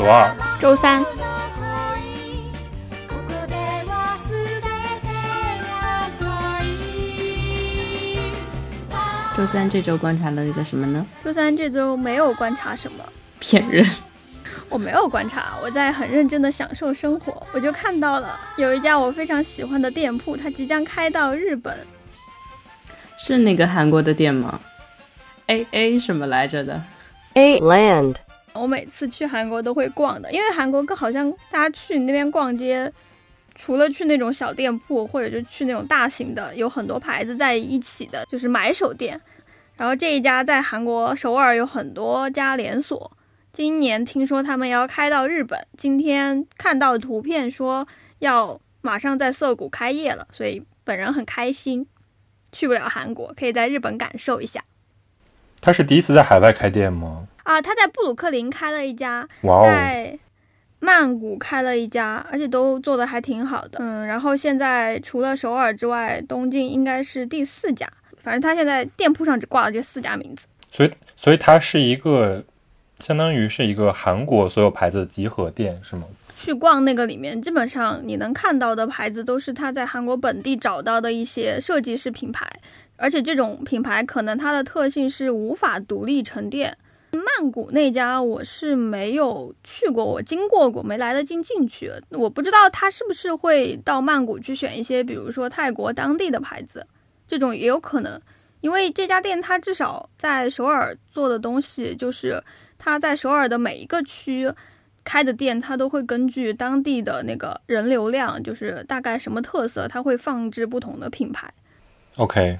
罗二、周三。周三这周观察了一个什么呢？周三这周没有观察什么，骗人！我没有观察，我在很认真的享受生活。我就看到了有一家我非常喜欢的店铺，它即将开到日本。是那个韩国的店吗？A A 什么来着的？A Land。我每次去韩国都会逛的，因为韩国更好像大家去那边逛街。除了去那种小店铺，或者就去那种大型的，有很多牌子在一起的，就是买手店。然后这一家在韩国首尔有很多家连锁，今年听说他们要开到日本。今天看到图片说要马上在涩谷开业了，所以本人很开心。去不了韩国，可以在日本感受一下。他是第一次在海外开店吗？啊，他在布鲁克林开了一家，在。曼谷开了一家，而且都做的还挺好的。嗯，然后现在除了首尔之外，东京应该是第四家。反正他现在店铺上只挂了这四家名字。所以，所以它是一个相当于是一个韩国所有牌子的集合店，是吗？去逛那个里面，基本上你能看到的牌子都是他在韩国本地找到的一些设计师品牌，而且这种品牌可能它的特性是无法独立成店。曼谷那家我是没有去过，我经过过，没来得及进去。我不知道他是不是会到曼谷去选一些，比如说泰国当地的牌子，这种也有可能。因为这家店它至少在首尔做的东西，就是它在首尔的每一个区开的店，它都会根据当地的那个人流量，就是大概什么特色，它会放置不同的品牌。OK，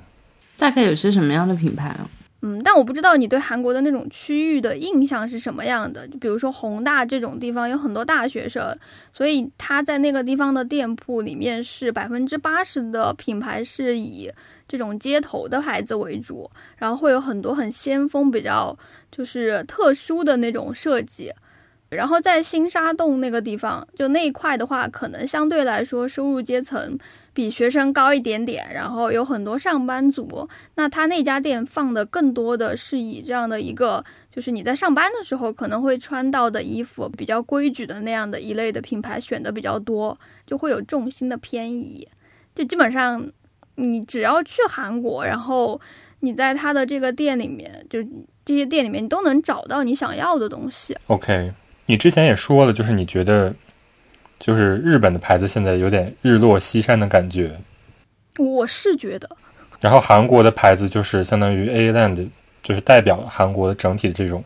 大概有些什么样的品牌啊？嗯，但我不知道你对韩国的那种区域的印象是什么样的。就比如说宏大这种地方有很多大学生，所以他在那个地方的店铺里面是百分之八十的品牌是以这种街头的牌子为主，然后会有很多很先锋、比较就是特殊的那种设计。然后在新沙洞那个地方，就那一块的话，可能相对来说收入阶层。比学生高一点点，然后有很多上班族。那他那家店放的更多的是以这样的一个，就是你在上班的时候可能会穿到的衣服，比较规矩的那样的一类的品牌选的比较多，就会有重心的偏移。就基本上你只要去韩国，然后你在他的这个店里面，就这些店里面，你都能找到你想要的东西。OK，你之前也说了，就是你觉得。就是日本的牌子现在有点日落西山的感觉，我是觉得。然后韩国的牌子就是相当于 A Land，就是代表韩国的整体的这种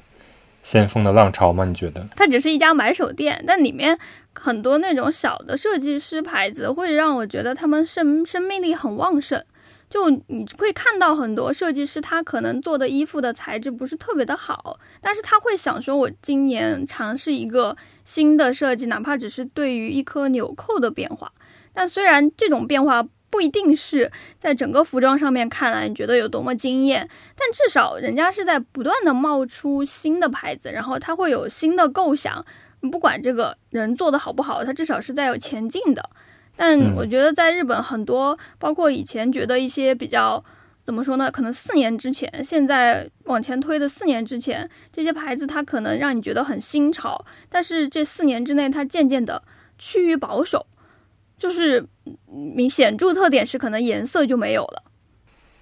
先锋的浪潮吗？你觉得？它只是一家买手店，但里面很多那种小的设计师牌子，会让我觉得他们生生命力很旺盛。就你会看到很多设计师，他可能做的衣服的材质不是特别的好，但是他会想说，我今年尝试一个新的设计，哪怕只是对于一颗纽扣的变化。但虽然这种变化不一定是在整个服装上面看来你觉得有多么惊艳，但至少人家是在不断的冒出新的牌子，然后他会有新的构想。不管这个人做的好不好，他至少是在有前进的。但我觉得在日本很多，包括以前觉得一些比较怎么说呢？可能四年之前，现在往前推的四年之前，这些牌子它可能让你觉得很新潮，但是这四年之内，它渐渐的趋于保守，就是明显著特点是可能颜色就没有了。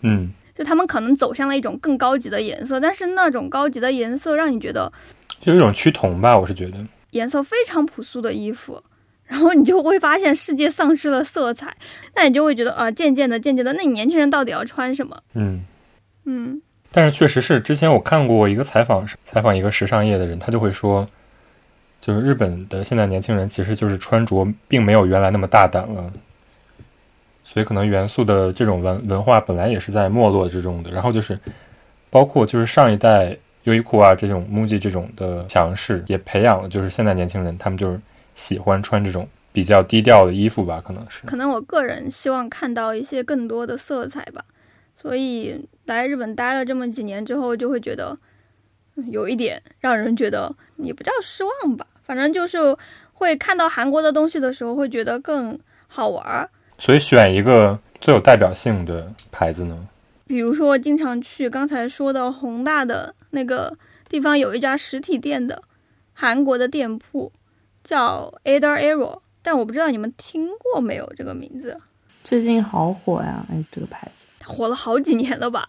嗯，就他们可能走向了一种更高级的颜色，但是那种高级的颜色让你觉得就有一种趋同吧，我是觉得颜色非常朴素的衣服。然后你就会发现世界丧失了色彩，那你就会觉得啊，渐渐的，渐渐的，那你年轻人到底要穿什么？嗯嗯。但是确实是，之前我看过一个采访，采访一个时尚业的人，他就会说，就是日本的现在年轻人其实就是穿着并没有原来那么大胆了，所以可能元素的这种文文化本来也是在没落之中的。然后就是包括就是上一代优衣库啊这种 MUJI 这种的强势，也培养了就是现在年轻人他们就是喜欢穿这种比较低调的衣服吧，可能是。可能我个人希望看到一些更多的色彩吧，所以来日本待了这么几年之后，就会觉得嗯有一点让人觉得也不叫失望吧，反正就是会看到韩国的东西的时候，会觉得更好玩儿。所以选一个最有代表性的牌子呢？比如说，经常去刚才说的宏大的那个地方，有一家实体店的韩国的店铺，叫 Ada Arrow，但我不知道你们听过没有这个名字，最近好火呀！哎，这个牌子它火了好几年了吧？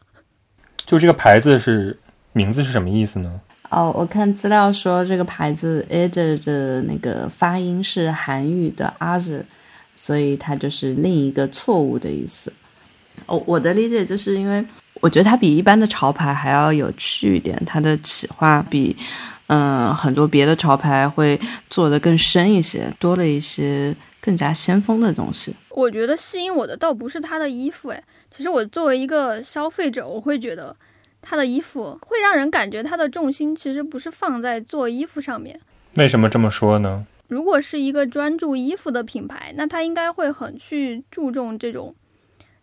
就这个牌子是名字是什么意思呢？哦，我看资料说这个牌子 Ada 的那个发音是韩语的 other，所以它就是另一个错误的意思。哦，我的理解就是因为我觉得它比一般的潮牌还要有趣一点，它的企划比嗯很多别的潮牌会做得更深一些，多了一些更加先锋的东西。我觉得吸引我的倒不是他的衣服，哎，其实我作为一个消费者，我会觉得他的衣服会让人感觉他的重心其实不是放在做衣服上面。为什么这么说呢？如果是一个专注衣服的品牌，那他应该会很去注重这种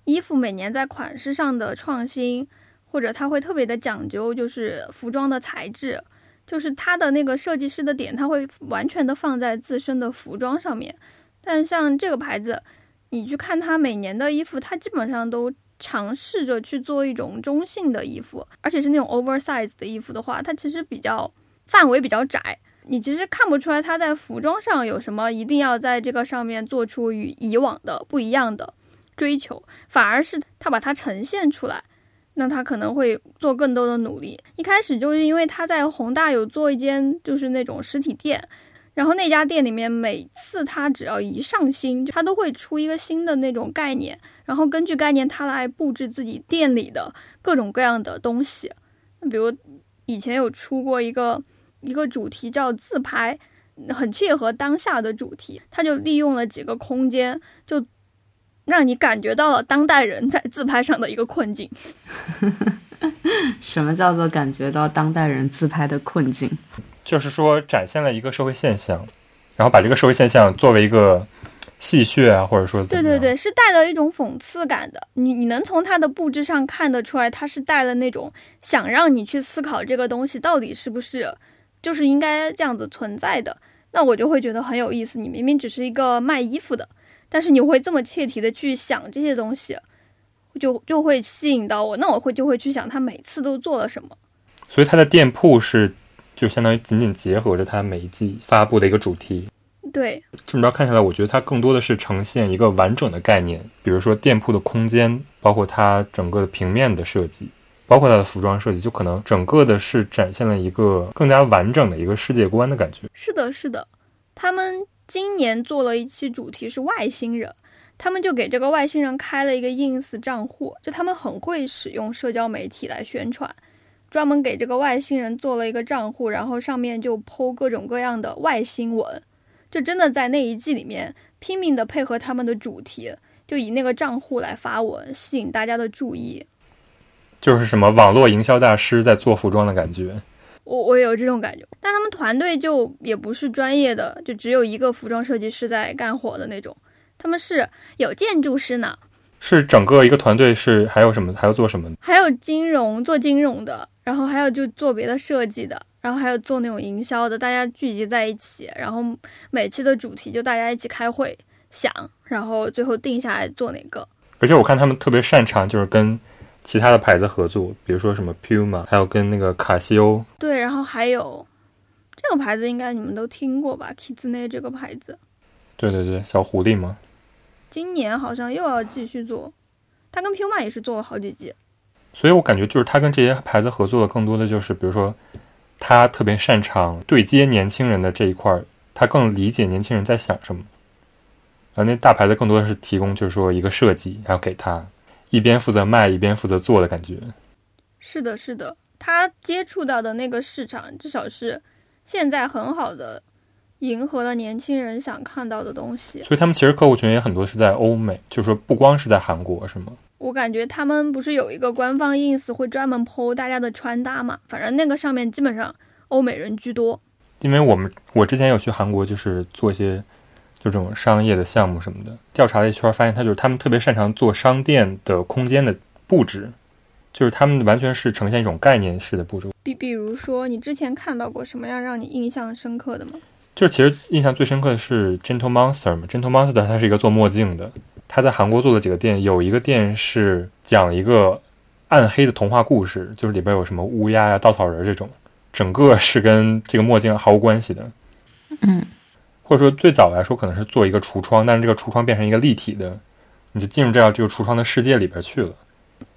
衣服每年在款式上的创新，或者他会特别的讲究，就是服装的材质，就是他的那个设计师的点，他会完全的放在自身的服装上面。但像这个牌子，你去看它每年的衣服，它基本上都尝试着去做一种中性的衣服，而且是那种 oversize 的衣服的话，它其实比较范围比较窄。你其实看不出来它在服装上有什么一定要在这个上面做出与以往的不一样的追求，反而是他把它呈现出来，那他可能会做更多的努力。一开始就是因为他在宏大有做一间就是那种实体店，然后那家店里面每次他只要一上新，他都会出一个新的那种概念，然后根据概念他来布置自己店里的各种各样的东西。那比如以前有出过一个。一个主题叫自拍，很切合当下的主题。他就利用了几个空间，就让你感觉到了当代人在自拍上的一个困境。什么叫做感觉到当代人自拍的困境？就是说展现了一个社会现象，然后把这个社会现象作为一个戏谑啊，或者说对对对，是带了一种讽刺感的。你你能从它的布置上看得出来，它是带了那种想让你去思考这个东西到底是不是。就是应该这样子存在的，那我就会觉得很有意思。你明明只是一个卖衣服的，但是你会这么切题的去想这些东西，就就会吸引到我。那我会就会去想他每次都做了什么。所以他的店铺是就相当于紧紧结合着他每一季发布的一个主题。对，这么着看下来，我觉得它更多的是呈现一个完整的概念，比如说店铺的空间，包括它整个的平面的设计。包括它的服装设计，就可能整个的是展现了一个更加完整的一个世界观的感觉。是的，是的，他们今年做了一期主题是外星人，他们就给这个外星人开了一个 ins 账户，就他们很会使用社交媒体来宣传，专门给这个外星人做了一个账户，然后上面就剖各种各样的外星文，就真的在那一季里面拼命的配合他们的主题，就以那个账户来发文，吸引大家的注意。就是什么网络营销大师在做服装的感觉，我我有这种感觉。但他们团队就也不是专业的，就只有一个服装设计师在干活的那种。他们是有建筑师呢，是整个一个团队是还有什么还要做什么？还有金融做金融的，然后还有就做别的设计的，然后还有做那种营销的，大家聚集在一起，然后每期的主题就大家一起开会想，然后最后定下来做哪个。而且我看他们特别擅长就是跟。其他的牌子合作，比如说什么 Puma，还有跟那个卡西欧。对，然后还有这个牌子，应该你们都听过吧？Kitsune 这个牌子。对对对，小狐狸嘛。今年好像又要继续做，他跟 Puma 也是做了好几季。所以我感觉就是他跟这些牌子合作的，更多的就是比如说他特别擅长对接年轻人的这一块儿，他更理解年轻人在想什么。然后那大牌子更多的是提供，就是说一个设计，然后给他。一边负责卖，一边负责做的感觉。是的，是的，他接触到的那个市场，至少是现在很好的迎合了年轻人想看到的东西。所以他们其实客户群也很多是在欧美，就是说不光是在韩国，是吗？我感觉他们不是有一个官方 ins 会专门 PO 大家的穿搭嘛？反正那个上面基本上欧美人居多。因为我们我之前有去韩国，就是做一些就这种商业的项目什么的，调查了一圈，发现他就是他们特别擅长做商店的空间的布置，就是他们完全是呈现一种概念式的布置。比比如说，你之前看到过什么样让你印象深刻的吗？就是其实印象最深刻的是 Gentle Monster 嘛，Gentle Monster 它是一个做墨镜的，他在韩国做了几个店，有一个店是讲一个暗黑的童话故事，就是里边有什么乌鸦呀、稻草人这种。整个是跟这个墨镜毫无关系的，嗯，或者说最早来说可能是做一个橱窗，但是这个橱窗变成一个立体的，你就进入这样这个橱窗的世界里边去了。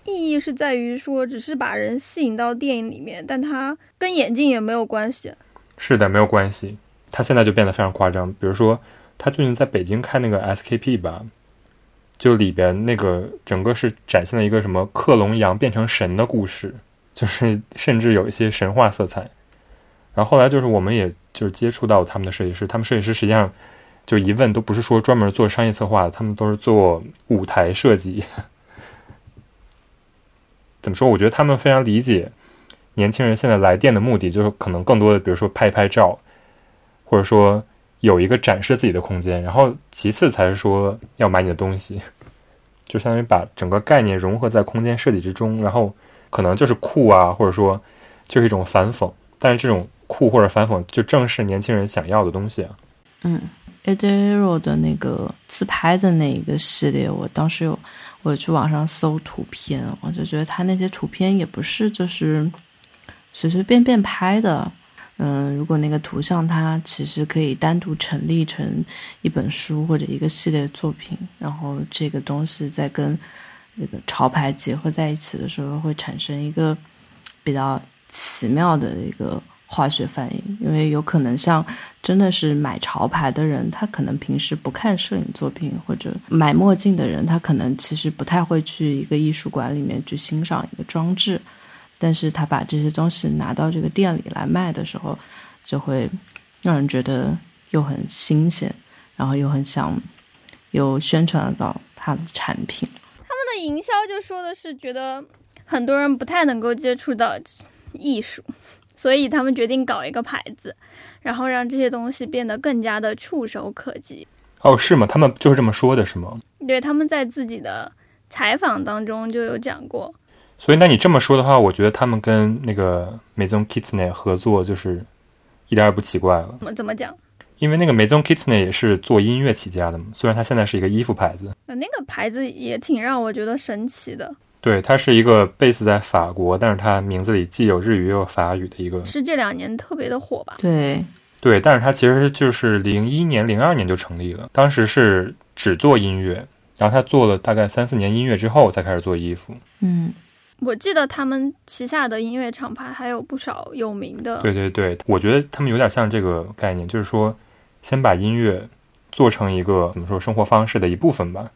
意义是在于说，只是把人吸引到电影里面，但它跟眼镜也没有关系。是的，没有关系。他现在就变得非常夸张，比如说他最近在北京开那个 SKP 吧，就里边那个整个是展现了一个什么克隆羊变成神的故事。就是甚至有一些神话色彩，然后后来就是我们也就是接触到他们的设计师，他们设计师实际上就一问都不是说专门做商业策划的，他们都是做舞台设计。怎么说？我觉得他们非常理解年轻人现在来店的目的，就是可能更多的，比如说拍一拍照，或者说有一个展示自己的空间，然后其次才是说要买你的东西，就相当于把整个概念融合在空间设计之中，然后。可能就是酷啊，或者说就是一种反讽，但是这种酷或者反讽，就正是年轻人想要的东西啊。嗯 a d e r o 的那个自拍的那一个系列，我当时有我去网上搜图片，我就觉得他那些图片也不是就是随随便便拍的。嗯，如果那个图像它其实可以单独成立成一本书或者一个系列作品，然后这个东西再跟。那个潮牌结合在一起的时候，会产生一个比较奇妙的一个化学反应。因为有可能像真的是买潮牌的人，他可能平时不看摄影作品；或者买墨镜的人，他可能其实不太会去一个艺术馆里面去欣赏一个装置。但是他把这些东西拿到这个店里来卖的时候，就会让人觉得又很新鲜，然后又很想又宣传到他的产品。他们的营销就说的是觉得很多人不太能够接触到艺术，所以他们决定搞一个牌子，然后让这些东西变得更加的触手可及。哦，是吗？他们就是这么说的，是吗？对，他们在自己的采访当中就有讲过。所以，那你这么说的话，我觉得他们跟那个 Maison Kitsune 合作就是一点也不奇怪了。怎么怎么讲？因为那个 Maison Kitsune 也是做音乐起家的嘛，虽然他现在是一个衣服牌子。那那个牌子也挺让我觉得神奇的。对，它是一个 base 在法国，但是它名字里既有日语又有法语的一个。是这两年特别的火吧？对，对，但是它其实就是零一年、零二年就成立了，当时是只做音乐，然后他做了大概三四年音乐之后才开始做衣服。嗯。我记得他们旗下的音乐厂牌还有不少有名的。对对对，我觉得他们有点像这个概念，就是说。先把音乐做成一个怎么说生活方式的一部分吧，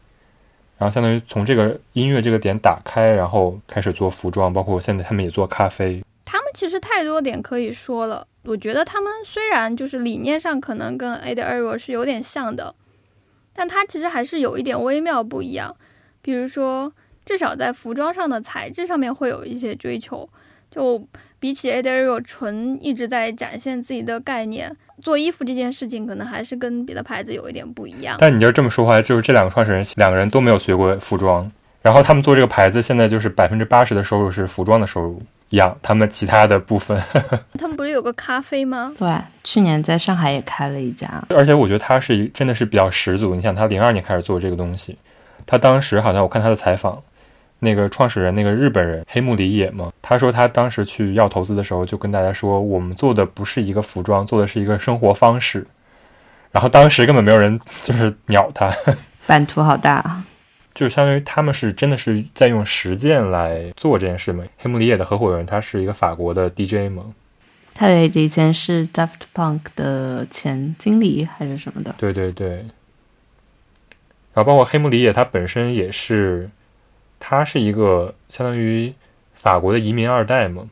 然后相当于从这个音乐这个点打开，然后开始做服装，包括现在他们也做咖啡。他们其实太多点可以说了。我觉得他们虽然就是理念上可能跟 a d a r o 是有点像的，但它其实还是有一点微妙不一样。比如说，至少在服装上的材质上面会有一些追求。就比起 a d a r o 纯一直在展现自己的概念。做衣服这件事情，可能还是跟别的牌子有一点不一样。但你就这么说话，就是这两个创始人，两个人都没有学过服装，然后他们做这个牌子，现在就是百分之八十的收入是服装的收入，养他们其他的部分。他们不是有个咖啡吗？对，去年在上海也开了一家。而且我觉得他是真的是比较十足。你想，他零二年开始做这个东西，他当时好像我看他的采访。那个创始人，那个日本人黑木里野嘛，他说他当时去要投资的时候，就跟大家说，我们做的不是一个服装，做的是一个生活方式。然后当时根本没有人就是鸟他，版图好大啊，就相当于他们是真的是在用实践来做这件事嘛。黑木里野的合伙人，他是一个法国的 DJ 嘛，他以前是 Daft Punk 的前经理还是什么的？对对对。然后包括黑木里野，他本身也是。他是一个相当于法国的移民二代嘛，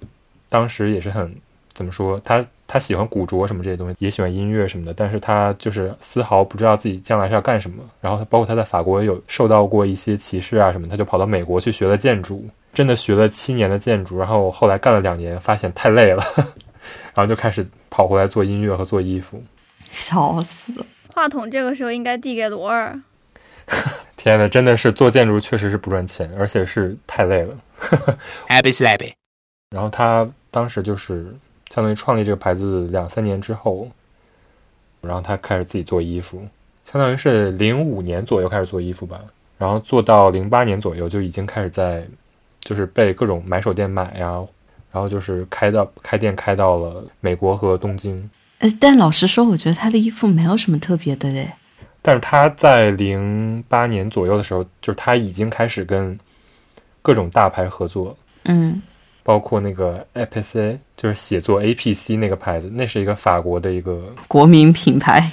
当时也是很怎么说？他他喜欢古着什么这些东西，也喜欢音乐什么的，但是他就是丝毫不知道自己将来是要干什么。然后他包括他在法国有受到过一些歧视啊什么，他就跑到美国去学了建筑，真的学了七年的建筑，然后后来干了两年，发现太累了，然后就开始跑回来做音乐和做衣服。笑死！话筒这个时候应该递给罗尔。天呐，真的是做建筑确实是不赚钱，而且是太累了。Happy slappy。然后他当时就是相当于创立这个牌子两三年之后，然后他开始自己做衣服，相当于是零五年左右开始做衣服吧，然后做到零八年左右就已经开始在就是被各种买手店买呀，然后就是开到开店开到了美国和东京。呃，但老实说，我觉得他的衣服没有什么特别的嘞。但是他在零八年左右的时候，就是他已经开始跟各种大牌合作，嗯包括那个 APC，就是写作 APC 那个牌子，那是一个法国的一个，国民品牌。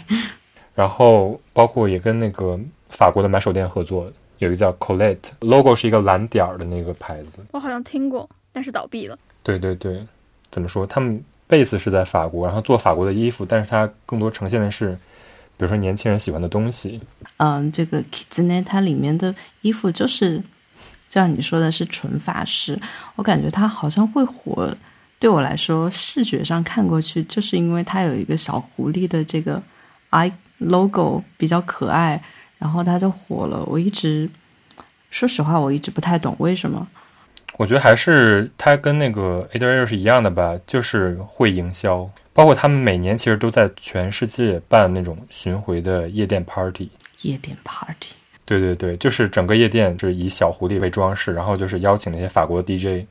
然后包括也跟那个法国的买手店合作，有一个叫 Colette，logo 是一个蓝点儿的那个牌子。我好像听过，但是倒闭了。对对对，怎么说？他们 base 是在法国，然后做法国的衣服，但是它更多呈现的是，比如说年轻人喜欢的东西。嗯，这个 Kitsune 它里面的衣服就是，就像你说的是纯法式，我感觉它好像会火。对我来说，视觉上看过去，就是因为它有一个小狐狸的这个 i logo 比较可爱，然后它就火了。我一直说实话，我一直不太懂为什么。我觉得还是它跟那个 a d r 是一样的吧，就是会营销，包括他们每年其实都在全世界办那种巡回的夜店 party。夜店 party，对对对，就是整个夜店是以小狐狸为装饰，然后就是邀请那些法国的 DJ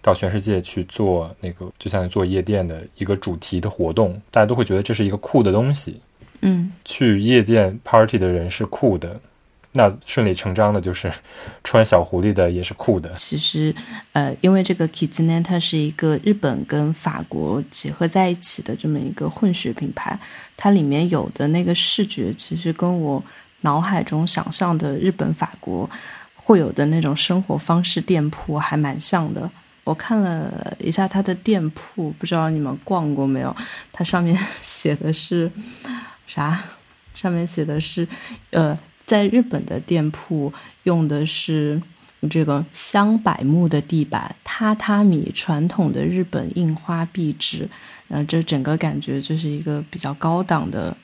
到全世界去做那个，就像做夜店的一个主题的活动，大家都会觉得这是一个酷的东西。嗯，去夜店 party 的人是酷的，那顺理成章的就是穿小狐狸的也是酷的。其实，呃，因为这个 Kitsune 它是一个日本跟法国结合在一起的这么一个混血品牌，它里面有的那个视觉，其实跟我脑海中想象的日本、法国会有的那种生活方式店铺还蛮像的。我看了一下它的店铺，不知道你们逛过没有？它上面写的是啥？上面写的是，呃，在日本的店铺用的是这个香柏木的地板，榻榻米传统的日本印花壁纸，然后这整个感觉就是一个比较高档的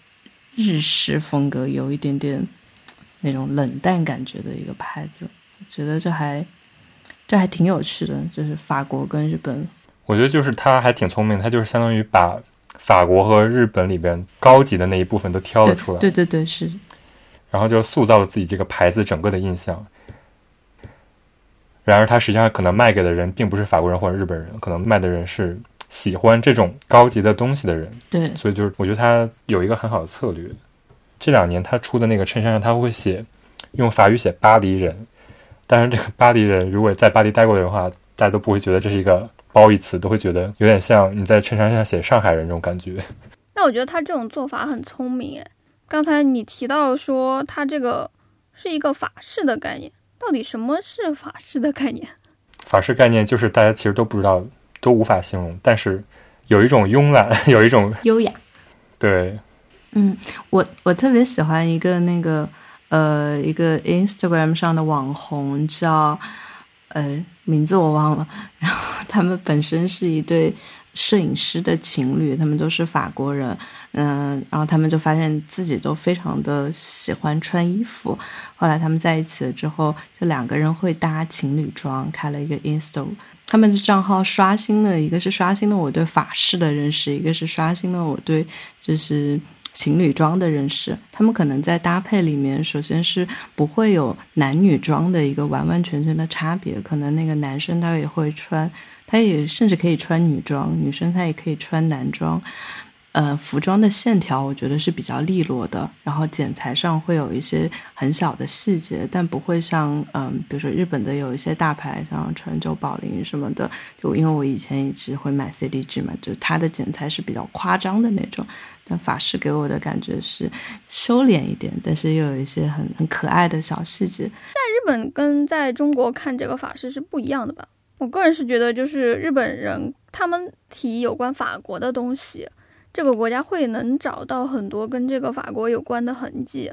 日式风格，有一点点那种冷淡感觉的一个牌子。我觉得这还这还挺有趣的，就是法国跟日本我觉得就是他还挺聪明，他就是相当于把法国和日本里边高级的那一部分都挑了出来，对对对，是然后就塑造了自己这个牌子整个的印象。然而，他实际上可能卖给的人并不是法国人或者日本人，可能卖的人是喜欢这种高级的东西的人。对，所以就是我觉得他有一个很好的策略。这两年他出的那个衬衫上，他会写用法语写巴黎人，但是这个巴黎人如果在巴黎待过的话，大家都不会觉得这是一个褒义词，都会觉得有点像你在衬衫上写上海人这种感觉。那我觉得他这种做法很聪明诶。刚才你提到说它这个是一个法式的概念，到底什么是法式的概念？法式概念就是大家其实都不知道，都无法形容，但是有一种慵懒，有一种优雅。对，嗯，我我特别喜欢一个那个呃一个 Instagram 上的网红叫呃名字我忘了，然后他们本身是一对摄影师的情侣，他们都是法国人，嗯、然后他们就发现自己都非常的喜欢穿衣服，后来他们在一起了之后，就两个人会搭情侣装，开了一个 Insta。他们的账号刷新了，一个是刷新了我对法式的认识，一个是刷新了我对就是情侣装的认识。他们可能在搭配里面，首先是不会有男女装的一个完完全全的差别，可能那个男生他也会穿，他也甚至可以穿女装，女生她也可以穿男装。呃，服装的线条我觉得是比较利落的，然后剪裁上会有一些很小的细节，但不会像嗯，比如说日本的有一些大牌，像川久保玲什么的，就因为我以前一直会买 CDG 嘛，就它的剪裁是比较夸张的那种，但法式给我的感觉是收敛一点，但是又有一些很很可爱的小细节。在日本跟在中国看这个法式是不一样的吧？我个人是觉得，就是日本人他们提有关法国的东西，这个国家会能找到很多跟这个法国有关的痕迹。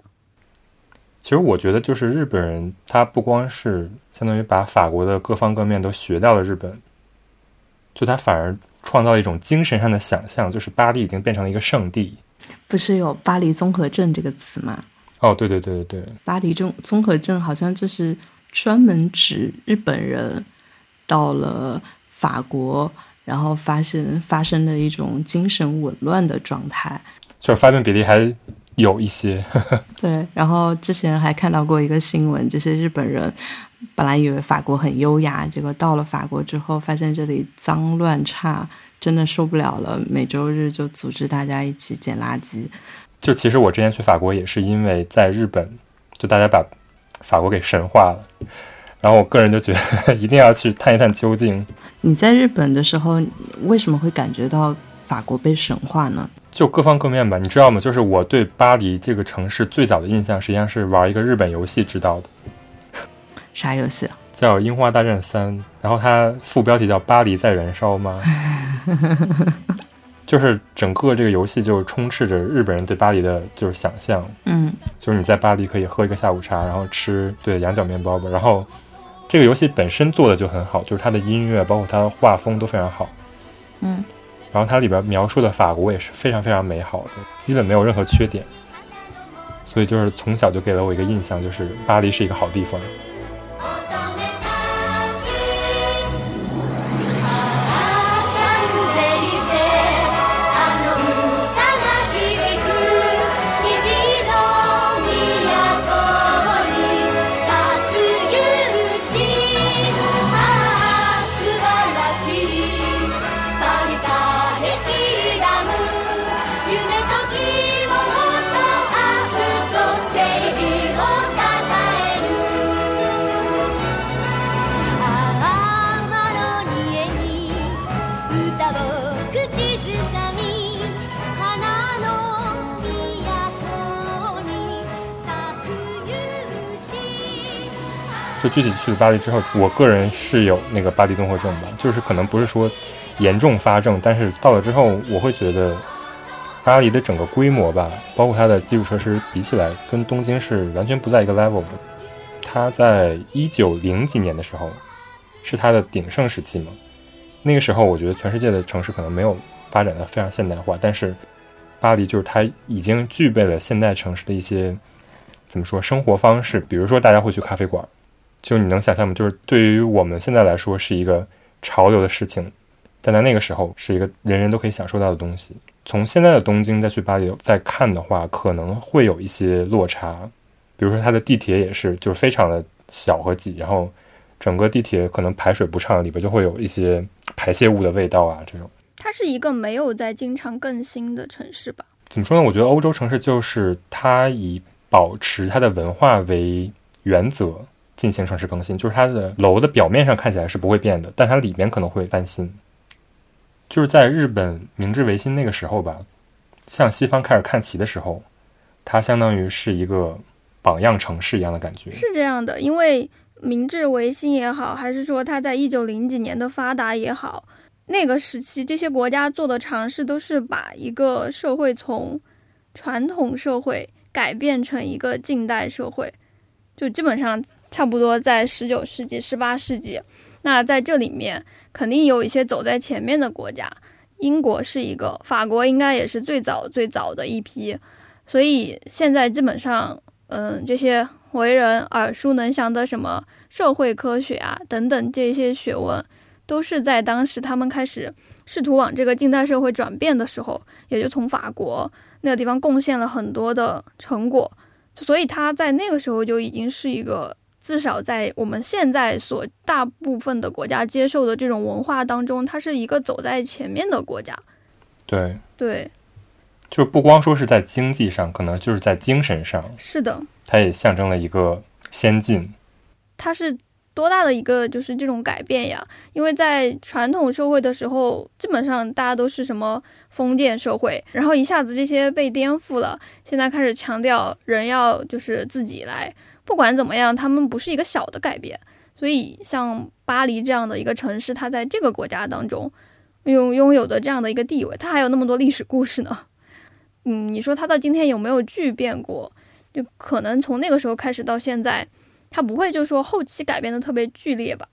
其实我觉得，就是日本人，他不光是相当于把法国的各方各面都学到了日本，就他反而创造了一种精神上的想象，就是巴黎已经变成了一个圣地。不是有巴黎综合症这个词吗？哦，对对对对对，巴黎综综合症好像就是专门指日本人到了法国，然后发现发生的一种精神紊乱的状态。就是发病比例还有一些。对，然后之前还看到过一个新闻，这些日本人本来以为法国很优雅，结果到了法国之后，发现这里脏乱差，真的受不了了。每周日就组织大家一起捡垃圾。就其实我之前去法国也是因为在日本，就大家把法国给神化了，然后我个人就觉得 一定要去探一探究竟。你在日本的时候，为什么会感觉到法国被神化呢？就各方各面吧，你知道吗？就是我对巴黎这个城市最早的印象，实际上是玩一个日本游戏知道的，啥游戏？叫《樱花大战三》，然后它副标题叫“巴黎在燃烧”吗？就是整个这个游戏就充斥着日本人对巴黎的就是想象，嗯就是你在巴黎可以喝一个下午茶，然后吃对羊角面包吧。然后这个游戏本身做的就很好，就是它的音乐包括它的画风都非常好。嗯，然后它里边描述的法国也是非常非常美好的，基本没有任何缺点。所以就是从小就给了我一个印象，就是巴黎是一个好地方。具体去了巴黎之后，我个人是有那个巴黎综合症吧，就是可能不是说严重发症，但是到了之后，我会觉得巴黎的整个规模吧，包括它的基础设施比起来，跟东京是完全不在一个 level 的。它在一九零几年的时候，是它的鼎盛时期嘛。那个时候，我觉得全世界的城市可能没有发展的非常现代化，但是巴黎就是它已经具备了现代城市的一些怎么说生活方式，比如说大家会去咖啡馆，就你能想象吗？就是对于我们现在来说是一个潮流的事情，但在那个时候是一个人人都可以享受到的东西。从现在的东京再去巴黎再看的话，可能会有一些落差。比如说它的地铁也是，就是非常的小和挤，然后整个地铁可能排水不畅，里边就会有一些排泄物的味道啊，这种。它是一个没有在经常更新的城市吧？怎么说呢？我觉得欧洲城市就是它以保持它的文化为原则进行城市更新，就是它的楼的表面上看起来是不会变的，但它里面可能会翻新。就是在日本明治维新那个时候吧，向西方开始看齐的时候，它相当于是一个榜样城市一样的感觉。是这样的，因为明治维新也好，还是说它在一九零几年的发达也好，那个时期这些国家做的尝试都是把一个社会从传统社会改变成一个近代社会，就基本上差不多在十九世纪、十八世纪。那在这里面肯定有一些走在前面的国家，英国是一个，法国应该也是最早最早的一批，所以现在基本上，嗯，这些为人耳熟能详的什么社会科学啊等等这些学问，都是在当时他们开始试图往这个近代社会转变的时候，也就从法国那个地方贡献了很多的成果，所以他在那个时候就已经是一个。至少在我们现在所大部分的国家接受的这种文化当中，它是一个走在前面的国家。对，对，就不光说是在经济上，可能就是在精神上，是的，它也象征了一个先进。它是多大的一个就是这种改变呀？因为在传统社会的时候，基本上大家都是什么封建社会，然后一下子这些被颠覆了，现在开始强调人要就是自己来。不管怎么样，他们不是一个小的改变，所以像巴黎这样的一个城市，它在这个国家当中，拥拥有的这样的一个地位，它还有那么多历史故事呢。嗯，你说它到今天有没有巨变过？就可能从那个时候开始到现在，它不会就说后期改变的特别剧烈吧？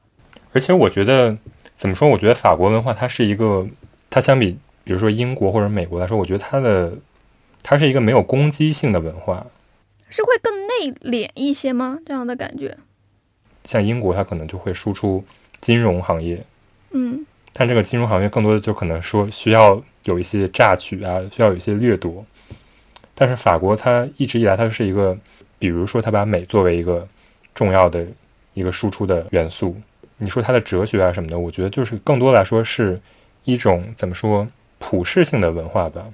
而且我觉得怎么说？我觉得法国文化它是一个，它相比比如说英国或者美国来说，我觉得它的它是一个没有攻击性的文化。是会更内敛一些吗？这样的感觉？像英国，它可能就会输出金融行业，嗯但这个金融行业更多的就可能说需要有一些榨取啊，需要有一些掠夺。但是法国它一直以来它是一个，比如说它把美作为一个重要的一个输出的元素。你说它的哲学啊什么的，我觉得就是更多来说是一种怎么说普世性的文化吧。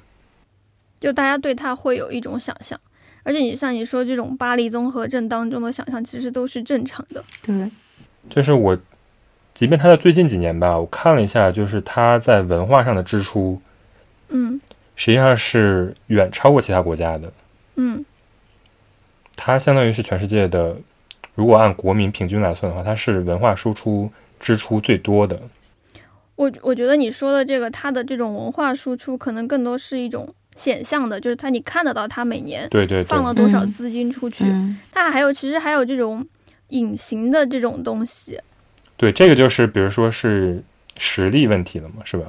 就大家对它会有一种想象，而且你像你说这种巴黎综合症当中的想象，其实都是正常的。对，就是我，即便他在最近几年吧，我看了一下，就是他在文化上的支出嗯实际上是远超过其他国家的。嗯它相当于是全世界的，如果按国民平均来算的话，它是文化输出支出最多的。我我觉得你说的这个，它的这种文化输出，可能更多是一种显象的，就是它你看得到它每年对对对放，了多少嗯资金出去，嗯但还有其实还有这种隐形的这种东西。对，这个就是比如说是实力问题了嘛，是吧？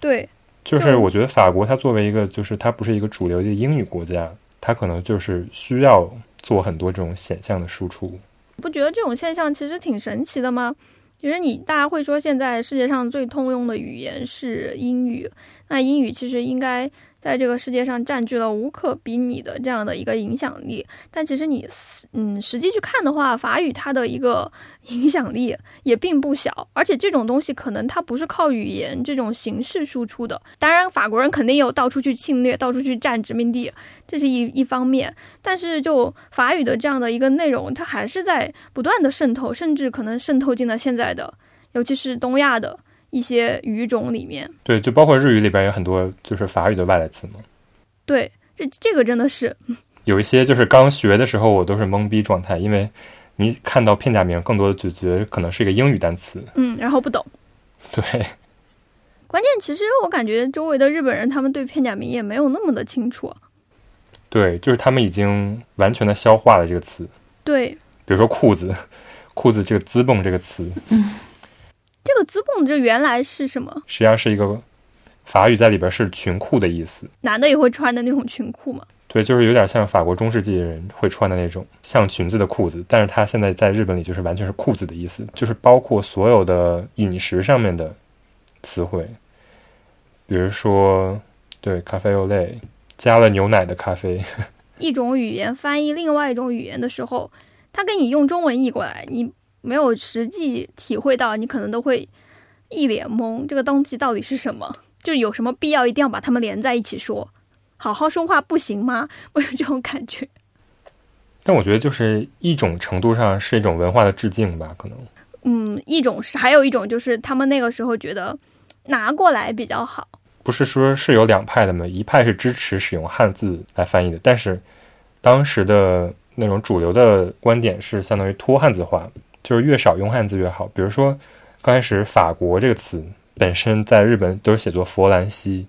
对，就是我觉得法国它作为一个，就是它不是一个主流的英语国家，它可能就是需要做很多这种显象的输出。不觉得这种现象其实挺神奇的吗？其实你大家会说，现在世界上最通用的语言是英语，那英语其实应该在这个世界上占据了无可比拟的这样的一个影响力。但其实你嗯实际去看的话，法语它的一个 影响力也并不小，而且这种东西可能它不是靠语言这种形式输出的。当然，法国人肯定有到处去侵略、到处去占殖民地，这是一一方面。但是就法语的这样的一个内容，它还是在不断的渗透，甚至可能渗透进了现在的，尤其是东亚的一些语种里面。对，就包括日语里边有很多就是法语的外来词嘛。对，这这个真的是，有一些就是刚学的时候，我都是懵逼状态，因为你看到片假名，更多的就觉得可能是一个英语单词。嗯，然后不懂。对，关键其实我感觉周围的日本人他们对片假名也没有那么的清楚。对，就是他们已经完全的消化了这个词。对，比如说裤子，裤子这个“滋蹦”这个词，这个 o n 这原来是什么？实际上是一个法语在里边是裙裤的意思。男的也会穿的那种裙裤吗？对，就是有点像法国中世纪人会穿的那种像裙子的裤子，但是它现在在日本里就是完全是裤子的意思，就是包括所有的饮食上面的词汇，比如说对咖啡 o 类加了牛奶的咖啡，一种语言翻译另外一种语言的时候，他给你用中文译过来，你没有实际体会到，你可能都会一脸懵，这个东西到底是什么？就有什么必要一定要把它们连在一起说？好好说话不行吗？我有这种感觉。但我觉得就是一种程度上是一种文化的致敬吧，可能。嗯，一种是，还有一种就是他们那个时候觉得拿过来比较好。不是说是有两派的吗？一派是支持使用汉字来翻译的，但是当时的那种主流的观点是相当于脱汉字化，就是越少用汉字越好。比如说，刚开始“法国”这个词本身在日本都是写作佛兰西，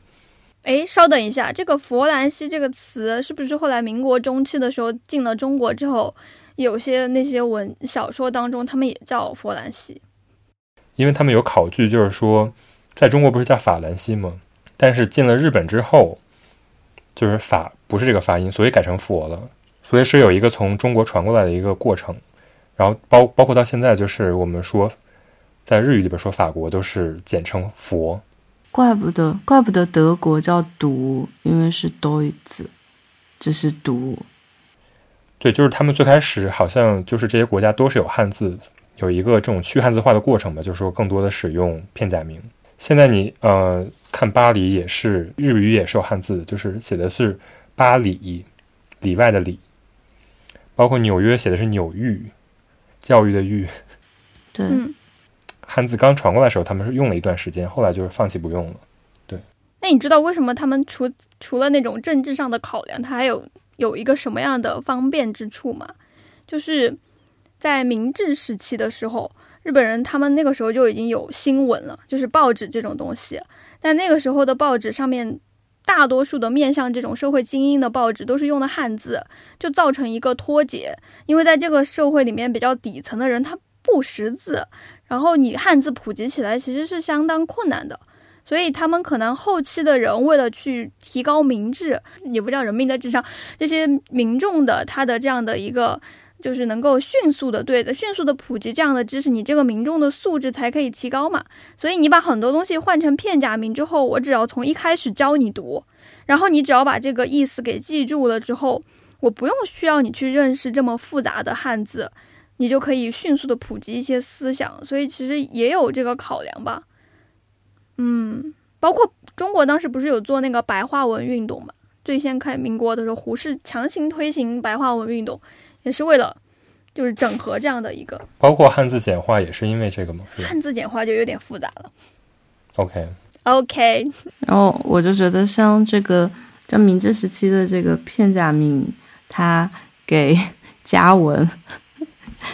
诶，稍等一下，这个佛兰西这个词是不是后来民国中期的时候进了中国之后，有些那些文小说当中他们也叫佛兰西？因为他们有考据，就是说在中国不是叫法兰西吗？但是进了日本之后，就是法不是这个发音，所以改成佛了。所以是有一个从中国传过来的一个过程，然后包包括到现在，就是我们说在日语里边说法国都是简称佛。怪不得，怪不得德国叫独，因为是 Deutsch，这是独。对，就是他们最开始好像就是这些国家都是有汉字，有一个这种去汉字化的过程吧，就是说更多的使用片假名。现在你呃看巴黎也是日语也是有汉字，就是写的是巴里，里外的里，包括纽约写的是纽域，教育的育。对，嗯，汉字刚传过来的时候，他们是用了一段时间，后来就是放弃不用了。对那你知道为什么他们除除了那种政治上的考量，他还有有一个什么样的方便之处吗？就是在明治时期的时候，日本人他们那个时候就已经有新闻了，就是报纸这种东西。但那个时候的报纸上面，大多数的面向这种社会精英的报纸都是用的汉字，就造成一个脱节。因为在这个社会里面，比较底层的人他不识字，然后你汉字普及起来其实是相当困难的。所以他们可能后期的人为了去提高民智，也不叫人民的智商，这些民众的他的这样的一个。就是能够迅速的对的，迅速的普及这样的知识，你这个民众的素质才可以提高嘛。所以你把很多东西换成片假名之后，我只要从一开始教你读，然后你只要把这个意思给记住了之后，我不用需要你去认识这么复杂的汉字，你就可以迅速的普及一些思想。所以其实也有这个考量吧。嗯，包括中国当时不是有做那个白话文运动嘛？最先开民国的时候，胡适强行推行白话文运动。也是为了，就是整合这样的一个，包括汉字简化也是因为这个吗？汉字简化就有点复杂了。？OK，OK，然后我就觉得像这个像明治时期的这个片假名，它给 家文，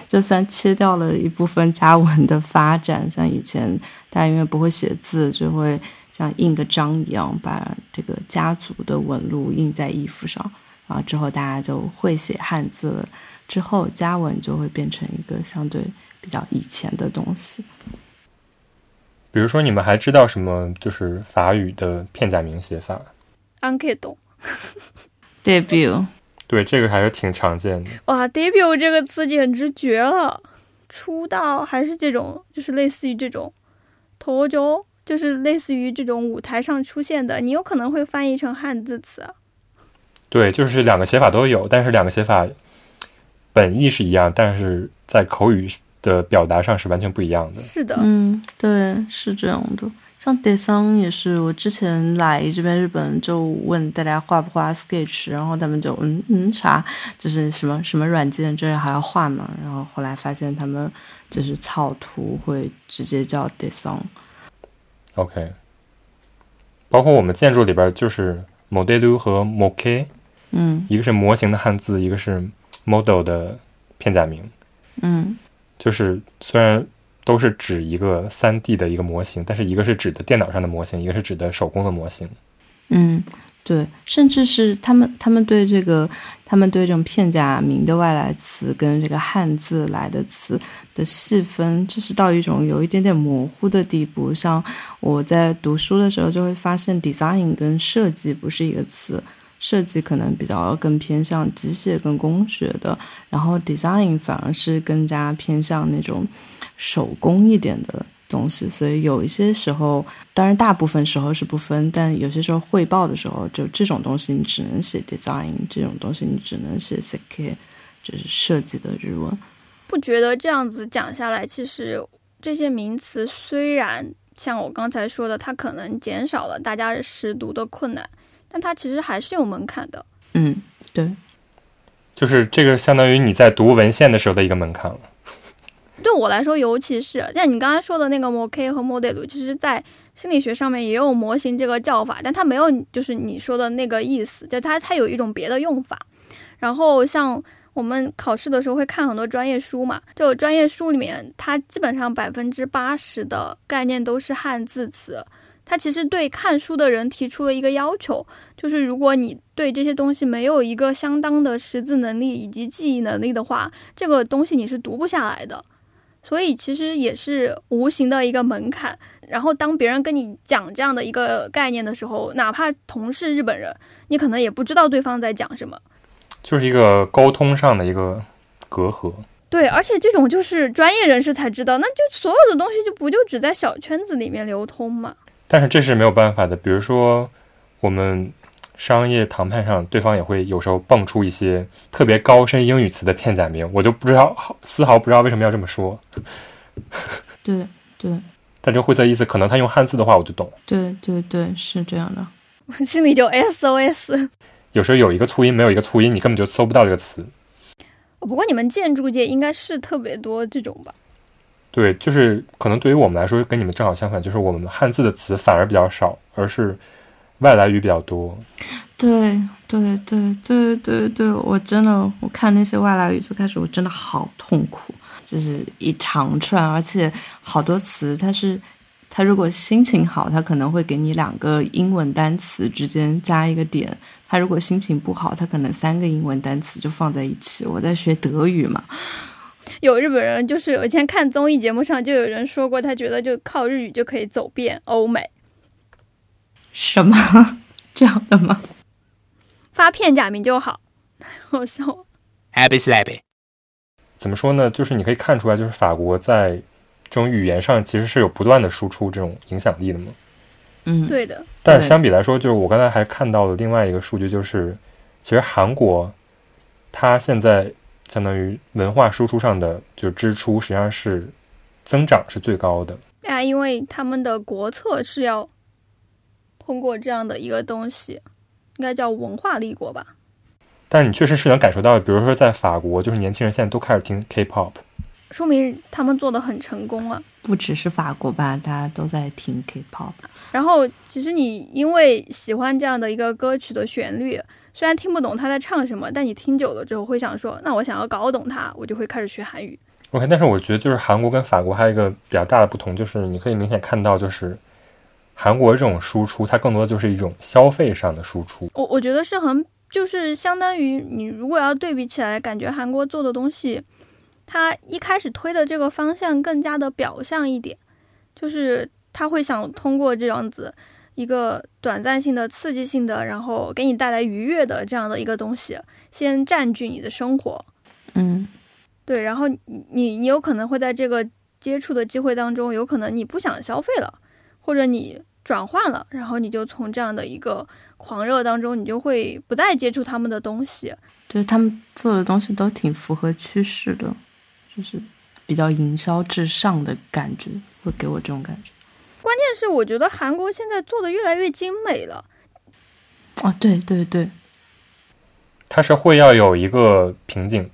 就算切掉了一部分家文的发展，像以前大家因为不会写字，就会像印个章一样，把这个家族的纹路印在衣服上，然后之后大家就会写汉字了，之后家文就会变成一个相对比较以前的东西。比如说你们还知道什么就是法语的片假名写法？Ankedo，debut，对，这个还是挺常见的。哇，debut 这个词简直绝了！出道还是这种，就是类似于这种头就就是类似于这种舞台上出现的，你有可能会翻译成汉字词啊。对，就是两个写法都有，但是两个写法本意是一样，但是在口语的表达上是完全不一样的。是的，嗯，对，是这样的。像 d e s n 也是，我之前来这边日本就问大家画不画 Sketch，然后他们就嗯嗯啥，就是什么什么软件这还要画嘛，然后后来发现他们就是草图会直接叫 d e s n OK，包括我们建筑里边就是 model 和 moke，嗯一个是模型的汉字，一个是 model 的片假名。嗯就是虽然都是指一个三 D 的一个模型，但是一个是指的电脑上的模型，一个是指的手工的模型。嗯，对，甚至是他们他们对这个他们对这种片假名的外来词跟这个汉字来的词的细分，就是到一种有一点点模糊的地步。像我在读书的时候就会发现，design 跟设计不是一个词。设计可能比较更偏向机械跟工学的，然后 design 反而是更加偏向那种手工一点的东西，所以有一些时候，当然大部分时候是不分，但有些时候汇报的时候，就这种东西你只能写 design，这种东西你只能写 s e k 就是设计的日文。不觉得这样子讲下来，其实这些名词虽然像我刚才说的，它可能减少了大家识读的困难，但它其实还是有门槛的。嗯，对，就是这个相当于你在读文献的时候的一个门槛了。对我来说，尤其是像你刚才说的那个 MoK 和 model，其实在心理学上面也有模型这个叫法，但它没有就是你说的那个意思，就它它有一种别的用法。然后像我们考试的时候会看很多专业书嘛，就专业书里面，它基本上百分之八十的概念都是汉字词。它其实对看书的人提出了一个要求，就是如果你对这些东西没有一个相当的识字能力以及记忆能力的话，这个东西你是读不下来的。所以其实也是无形的一个门槛。然后当别人跟你讲这样的一个概念的时候，哪怕同是日本人，你可能也不知道对方在讲什么。就是一个沟通上的一个隔阂。对，而且这种就是专业人士才知道，那就所有的东西就不就只在小圈子里面流通嘛？但是这是没有办法的。比如说，我们商业谈判上，对方也会有时候蹦出一些特别高深英语词的片假名，我就不知道，丝毫不知道为什么要这么说。对，对，但这晦涩意思，可能他用汉字的话，我就懂。对，对，对，是这样的。我心里就 SOS。有时候有一个促音，没有一个促音，你根本就搜不到这个词。不过你们建筑界应该是特别多这种吧？对，就是可能对于我们来说，跟你们正好相反，就是我们汉字的词反而比较少，而是外来语比较多。对，对，对，对，对，对，我真的，我看那些外来语就开始，我真的好痛苦。就是一长串，而且好多词它是。他如果心情好，他可能会给你两个英文单词之间加一个点；他如果心情不好，他可能三个英文单词就放在一起。我在学德语嘛，有日本人就是我以前看综艺节目上就有人说过，他觉得就靠日语就可以走遍欧美，什么 这样的吗？发片假名就好，好笑。Happy slappy. 怎么说呢？就是你可以看出来，就是法国在这种语言上其实是有不断的输出这种影响力的嘛。嗯，对的，但是相比来说，就是我刚才还看到了另外一个数据，就是其实韩国它现在相当于文化输出上的就是支出实际上是增长是最高的。啊，因为他们的国策是要通过这样的一个东西，应该叫文化立国吧。但你确实是能感受到，比如说在法国，就是年轻人现在都开始听 K-pop，说明他们做的很成功啊。不只是法国吧，大家都在听 K-pop。然后，其实你因为喜欢这样的一个歌曲的旋律，虽然听不懂他在唱什么，但你听久了之后会想说，那我想要搞懂他，我就会开始学韩语。OK，但是我觉得就是韩国跟法国还有一个比较大的不同，就是你可以明显看到，就是韩国这种输出，它更多的就是一种消费上的输出。我我觉得是很，就是相当于你如果要对比起来，感觉韩国做的东西，它一开始推的这个方向更加的表象一点，就是他会想通过这样子一个短暂性的、刺激性的，然后给你带来愉悦的这样的一个东西，先占据你的生活。嗯，对，然后你你你有可能会在这个接触的机会当中，有可能你不想消费了，或者你转换了，然后你就从这样的一个狂热当中，你就会不再接触他们的东西。就是他们做的东西都挺符合趋势的，就是比较营销至上的感觉，会给我这种感觉。但是我觉得韩国现在做的越来越精美了，啊，对对对，它是会要有一个瓶颈，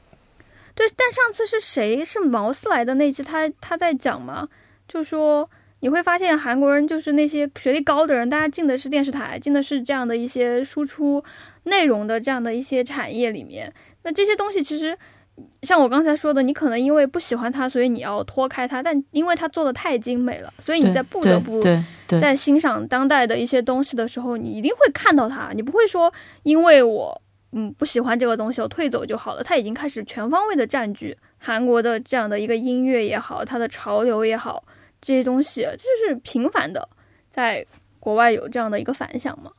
对。但上次是谁是毛斯来的那期他他在讲嘛，就说你会发现韩国人就是那些学历高的人，大家进的是电视台，进的是这样的一些输出内容的这样的一些产业里面。那这些东西其实像我刚才说的，你可能因为不喜欢它，所以你要脱开它，但因为它做的太精美了，所以你在不得不在欣赏当代的一些东西的时候，你一定会看到它，你不会说因为我嗯不喜欢这个东西，我退走就好了。它已经开始全方位的占据韩国的这样的一个音乐也好，它的潮流也好，这些东西就是频繁的在国外有这样的一个反响嘛。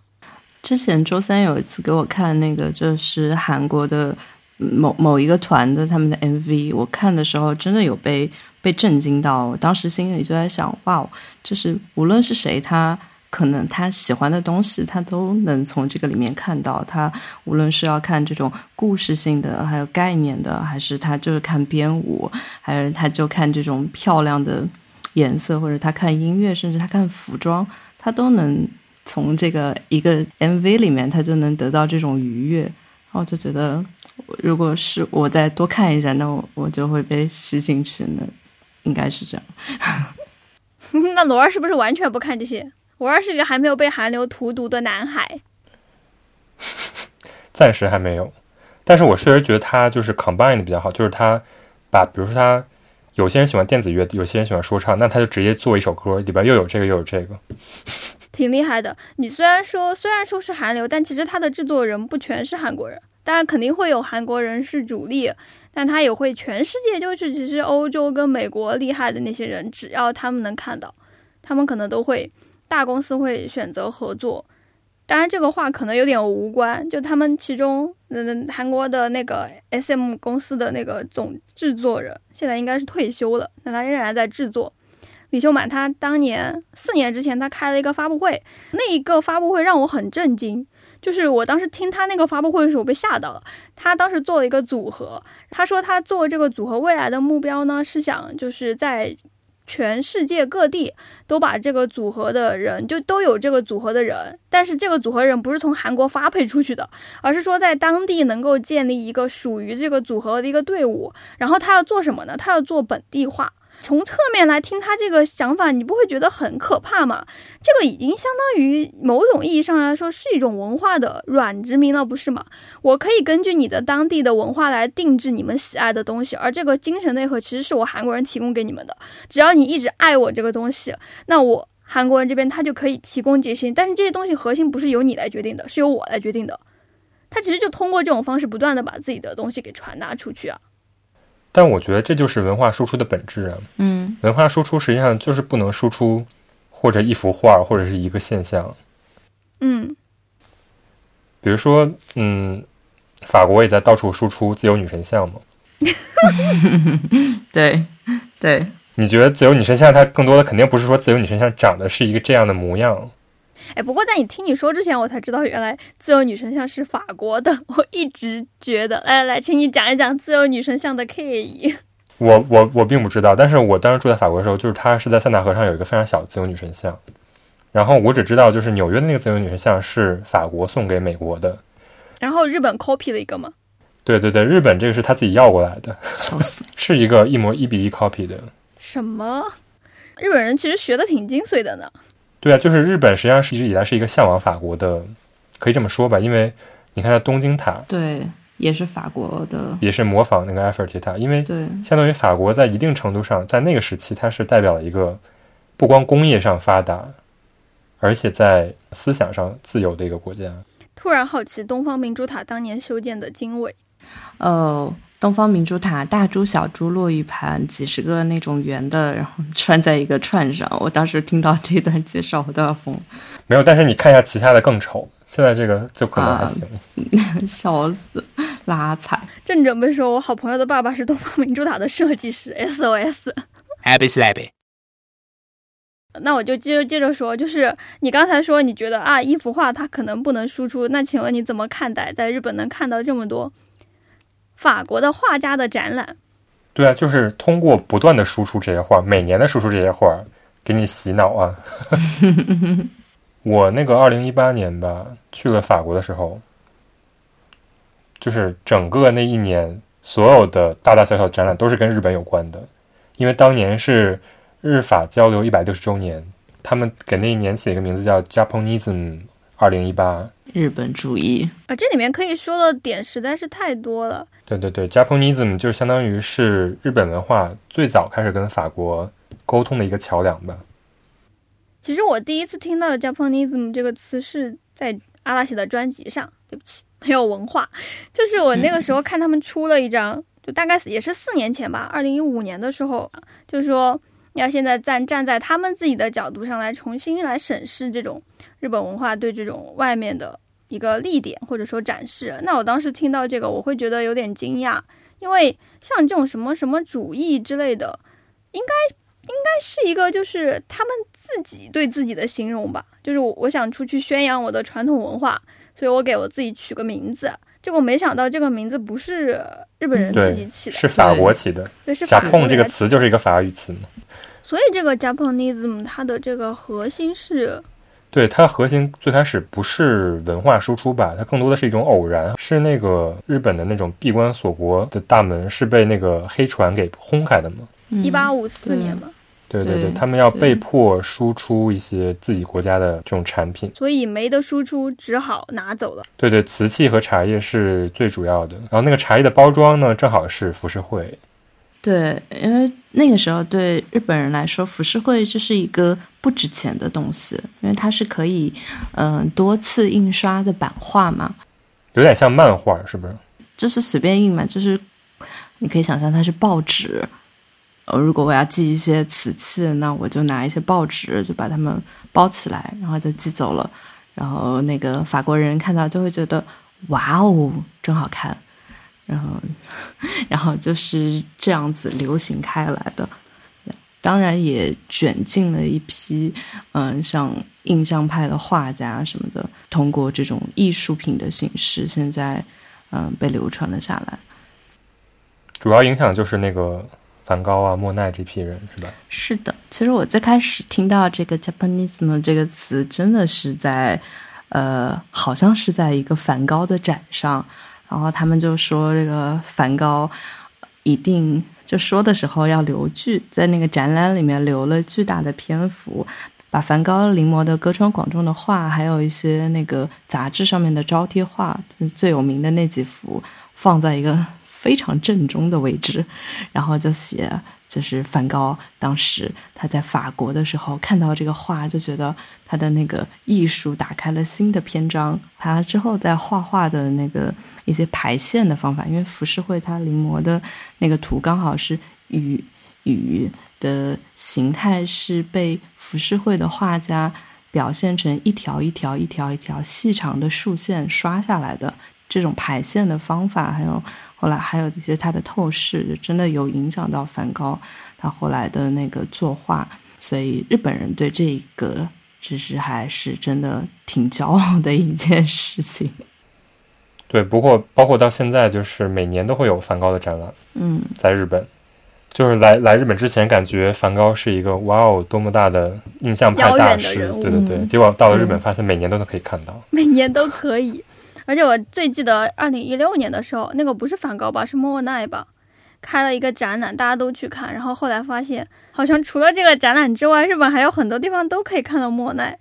之前周三有一次给我看那个，就是韩国的某某一个团的他们的 MV，我看的时候真的有被被震惊到，我当时心里就在想，哇，就是无论是谁，他可能他喜欢的东西，他都能从这个里面看到。他无论是要看这种故事性的，还有概念的，还是他就是看编舞，还是他就看这种漂亮的颜色，或者他看音乐，甚至他看服装，他都能从这个一个 MV 里面，他就能得到这种愉悦。然后就觉得，如果是我再多看一下，那我我就会被吸进去。那应该是这样。那罗儿是不是完全不看这些？罗儿是一个还没有被韩流荼毒的男孩。暂时还没有。但是我确实觉得他就是 combine 的比较好，就是他把，比如说他有些人喜欢电子乐，有些人喜欢说唱，那他就直接做一首歌，里边又有这个又有这个。挺厉害的。你虽然说虽然说是韩流，但其实他的制作人不全是韩国人，当然肯定会有韩国人是主力，但他也会全世界，就是其实欧洲跟美国厉害的那些人，只要他们能看到，他们可能都会大公司会选择合作。当然，这个话可能有点无关。就他们其中，嗯，韩国的那个 S.M 公司的那个总制作人，现在应该是退休了，但他仍然在制作。李秀满他当年四年之前，他开了一个发布会，那一个发布会让我很震惊。就是我当时听他那个发布会的时候，我被吓到了。他当时做了一个组合，他说他做这个组合未来的目标呢，是想就是在全世界各地都把这个组合的人，就都有这个组合的人，但是这个组合人不是从韩国发配出去的，而是说在当地能够建立一个属于这个组合的一个队伍。然后他要做什么呢？他要做本地化。从侧面来听他这个想法，你不会觉得很可怕吗？这个已经相当于某种意义上来说是一种文化的软殖民了，不是吗？我可以根据你的当地的文化来定制你们喜爱的东西，而这个精神内核其实是我韩国人提供给你们的。只要你一直爱我这个东西，那我韩国人这边他就可以提供这些。但是这些东西核心不是由你来决定的，是由我来决定的。他其实就通过这种方式不断的把自己的东西给传达出去啊。但我觉得这就是文化输出的本质啊。嗯文化输出实际上就是不能输出或者一幅画或者是一个现象。嗯，比如说，嗯，法国也在到处输出自由女神像嘛。对对，你觉得自由女神像它更多的肯定不是说自由女神像长得是一个这样的模样，哎，不过在你听你说之前，我才知道原来自由女神像是法国的。我一直觉得，来来来，请你讲一讲自由女神像的 K 一。我我我并不知道，但是我当时住在法国的时候，就是它是在塞纳河上有一个非常小的自由女神像，然后我只知道就是纽约的那个自由女神像是法国送给美国的，然后日本 copy 了一个吗？对对对，日本这个是他自己要过来的，笑死。是一个一模一比一 copy 的。什么？日本人其实学的挺精髓的呢。对啊，就是日本实际上是一直以来是一个向往法国的，可以这么说吧，因为你看它东京塔对，也是法国的。也是模仿那个埃菲尔铁塔，因为对，相当于法国在一定程度上在那个时期它是代表了一个不光工业上发达，而且在思想上自由的一个国家。突然好奇东方明珠塔当年修建的经纬。呃，东方明珠塔大珠小珠落玉盘，几十个那种圆的，然后串在一个串上。我当时听到这段介绍，我都要疯了，没有，但是你看一下其他的更丑，现在这个就可能还行。笑死，拉踩。正准备说，我好朋友的爸爸是东方明珠塔的设计师，SOS。Happy slappy. 那我就接着接着说，就是你刚才说你觉得啊，一幅画它可能不能输出，那请问你怎么看待在日本能看到这么多法国的画家的展览？对啊，就是通过不断的输出这些画，每年的输出这些画，给你洗脑啊。我那个二零一八年吧，去了法国的时候，就是整个那一年所有的大大小小展览都是跟日本有关的，因为当年是日法交流一百六十周年，他们给那一年起了一个名字叫 Japanism 二零一八。日本主义，啊，这里面可以说的点实在是太多了。对对对，Japanism 就相当于是日本文化最早开始跟法国沟通的一个桥梁吧。其实我第一次听到 Japanism 这个词是在阿拉西的专辑上，对不起，没有文化。就是我那个时候看他们出了一张，就大概也是四年前吧，二零一五年的时候，就是说要现在站站在他们自己的角度上来重新来审视这种日本文化对这种外面的一个立点或者说展示。那我当时听到这个，我会觉得有点惊讶，因为像这种什么什么主义之类的，应该应该是一个就是他们自己对自己的形容吧，就是我我想出去宣扬我的传统文化，所以我给我自己取个名字。结果没想到这个名字不是日本人自己起，的，是法国起的。对，是法国这个词就是一个法语词嘛。所以这个 Japanism 它的这个核心是对它核心最开始不是文化输出吧，它更多的是一种偶然，是那个日本的那种闭关锁国的大门是被那个黑船给轰开的嘛。嗯一八五四年嘛，对对对，对他们要被迫输出一些自己国家的这种产品。所以没得输出，只好拿走了。对对，瓷器和茶叶是最主要的。然后那个茶叶的包装呢，正好是浮世绘。对，因为那个时候对日本人来说，浮世绘就是一个不值钱的东西，因为它是可以嗯、多次印刷的版画嘛，有点像漫画，是不是？就是随便印嘛，就是你可以想象它是报纸。呃，如果我要寄一些瓷器，那我就拿一些报纸，就把它们包起来，然后就寄走了。然后那个法国人看到就会觉得，哇哦，真好看。然后，然后就是这样子流行开来的。当然也卷进了一批，嗯，像印象派的画家什么的，通过这种艺术品的形式，现在嗯被流传了下来。主要影响就是那个梵高啊、莫奈这批人，是吧？是的，其实我最开始听到这个 Japanism 这个词，真的是在呃，好像是在一个梵高的展上，然后他们就说这个梵高一定就说的时候要留句，在那个展览里面留了巨大的篇幅，把梵高临摹的歌川广重的画，还有一些那个杂志上面的招贴画，最有名的那几幅，放在一个非常正中的位置，然后就写。就是梵高当时他在法国的时候看到这个画，就觉得他的那个艺术打开了新的篇章。他之后在画画的那个一些排线的方法，因为浮世绘他临摹的那个图刚好是雨雨的形态是被浮世绘的画家表现成一条一条一条一条细长的竖线刷下来的这种排线的方法，还有。后来还有一些他的透视，真的有影响到梵高他后来的那个作画，所以日本人对这个其实还是真的挺骄傲的一件事情。对，不过包括到现在，就是每年都会有梵高的展览。嗯，在日本，就是来来日本之前，感觉梵高是一个哇哦多么大的印象派大师，对对对。嗯结果到了日本，发现每年都能可以看到。每年都可以。而且我最记得二零一六年的时候，那个不是梵高吧，是莫奈吧，开了一个展览，大家都去看。然后后来发现，好像除了这个展览之外，日本还有很多地方都可以看到莫奈。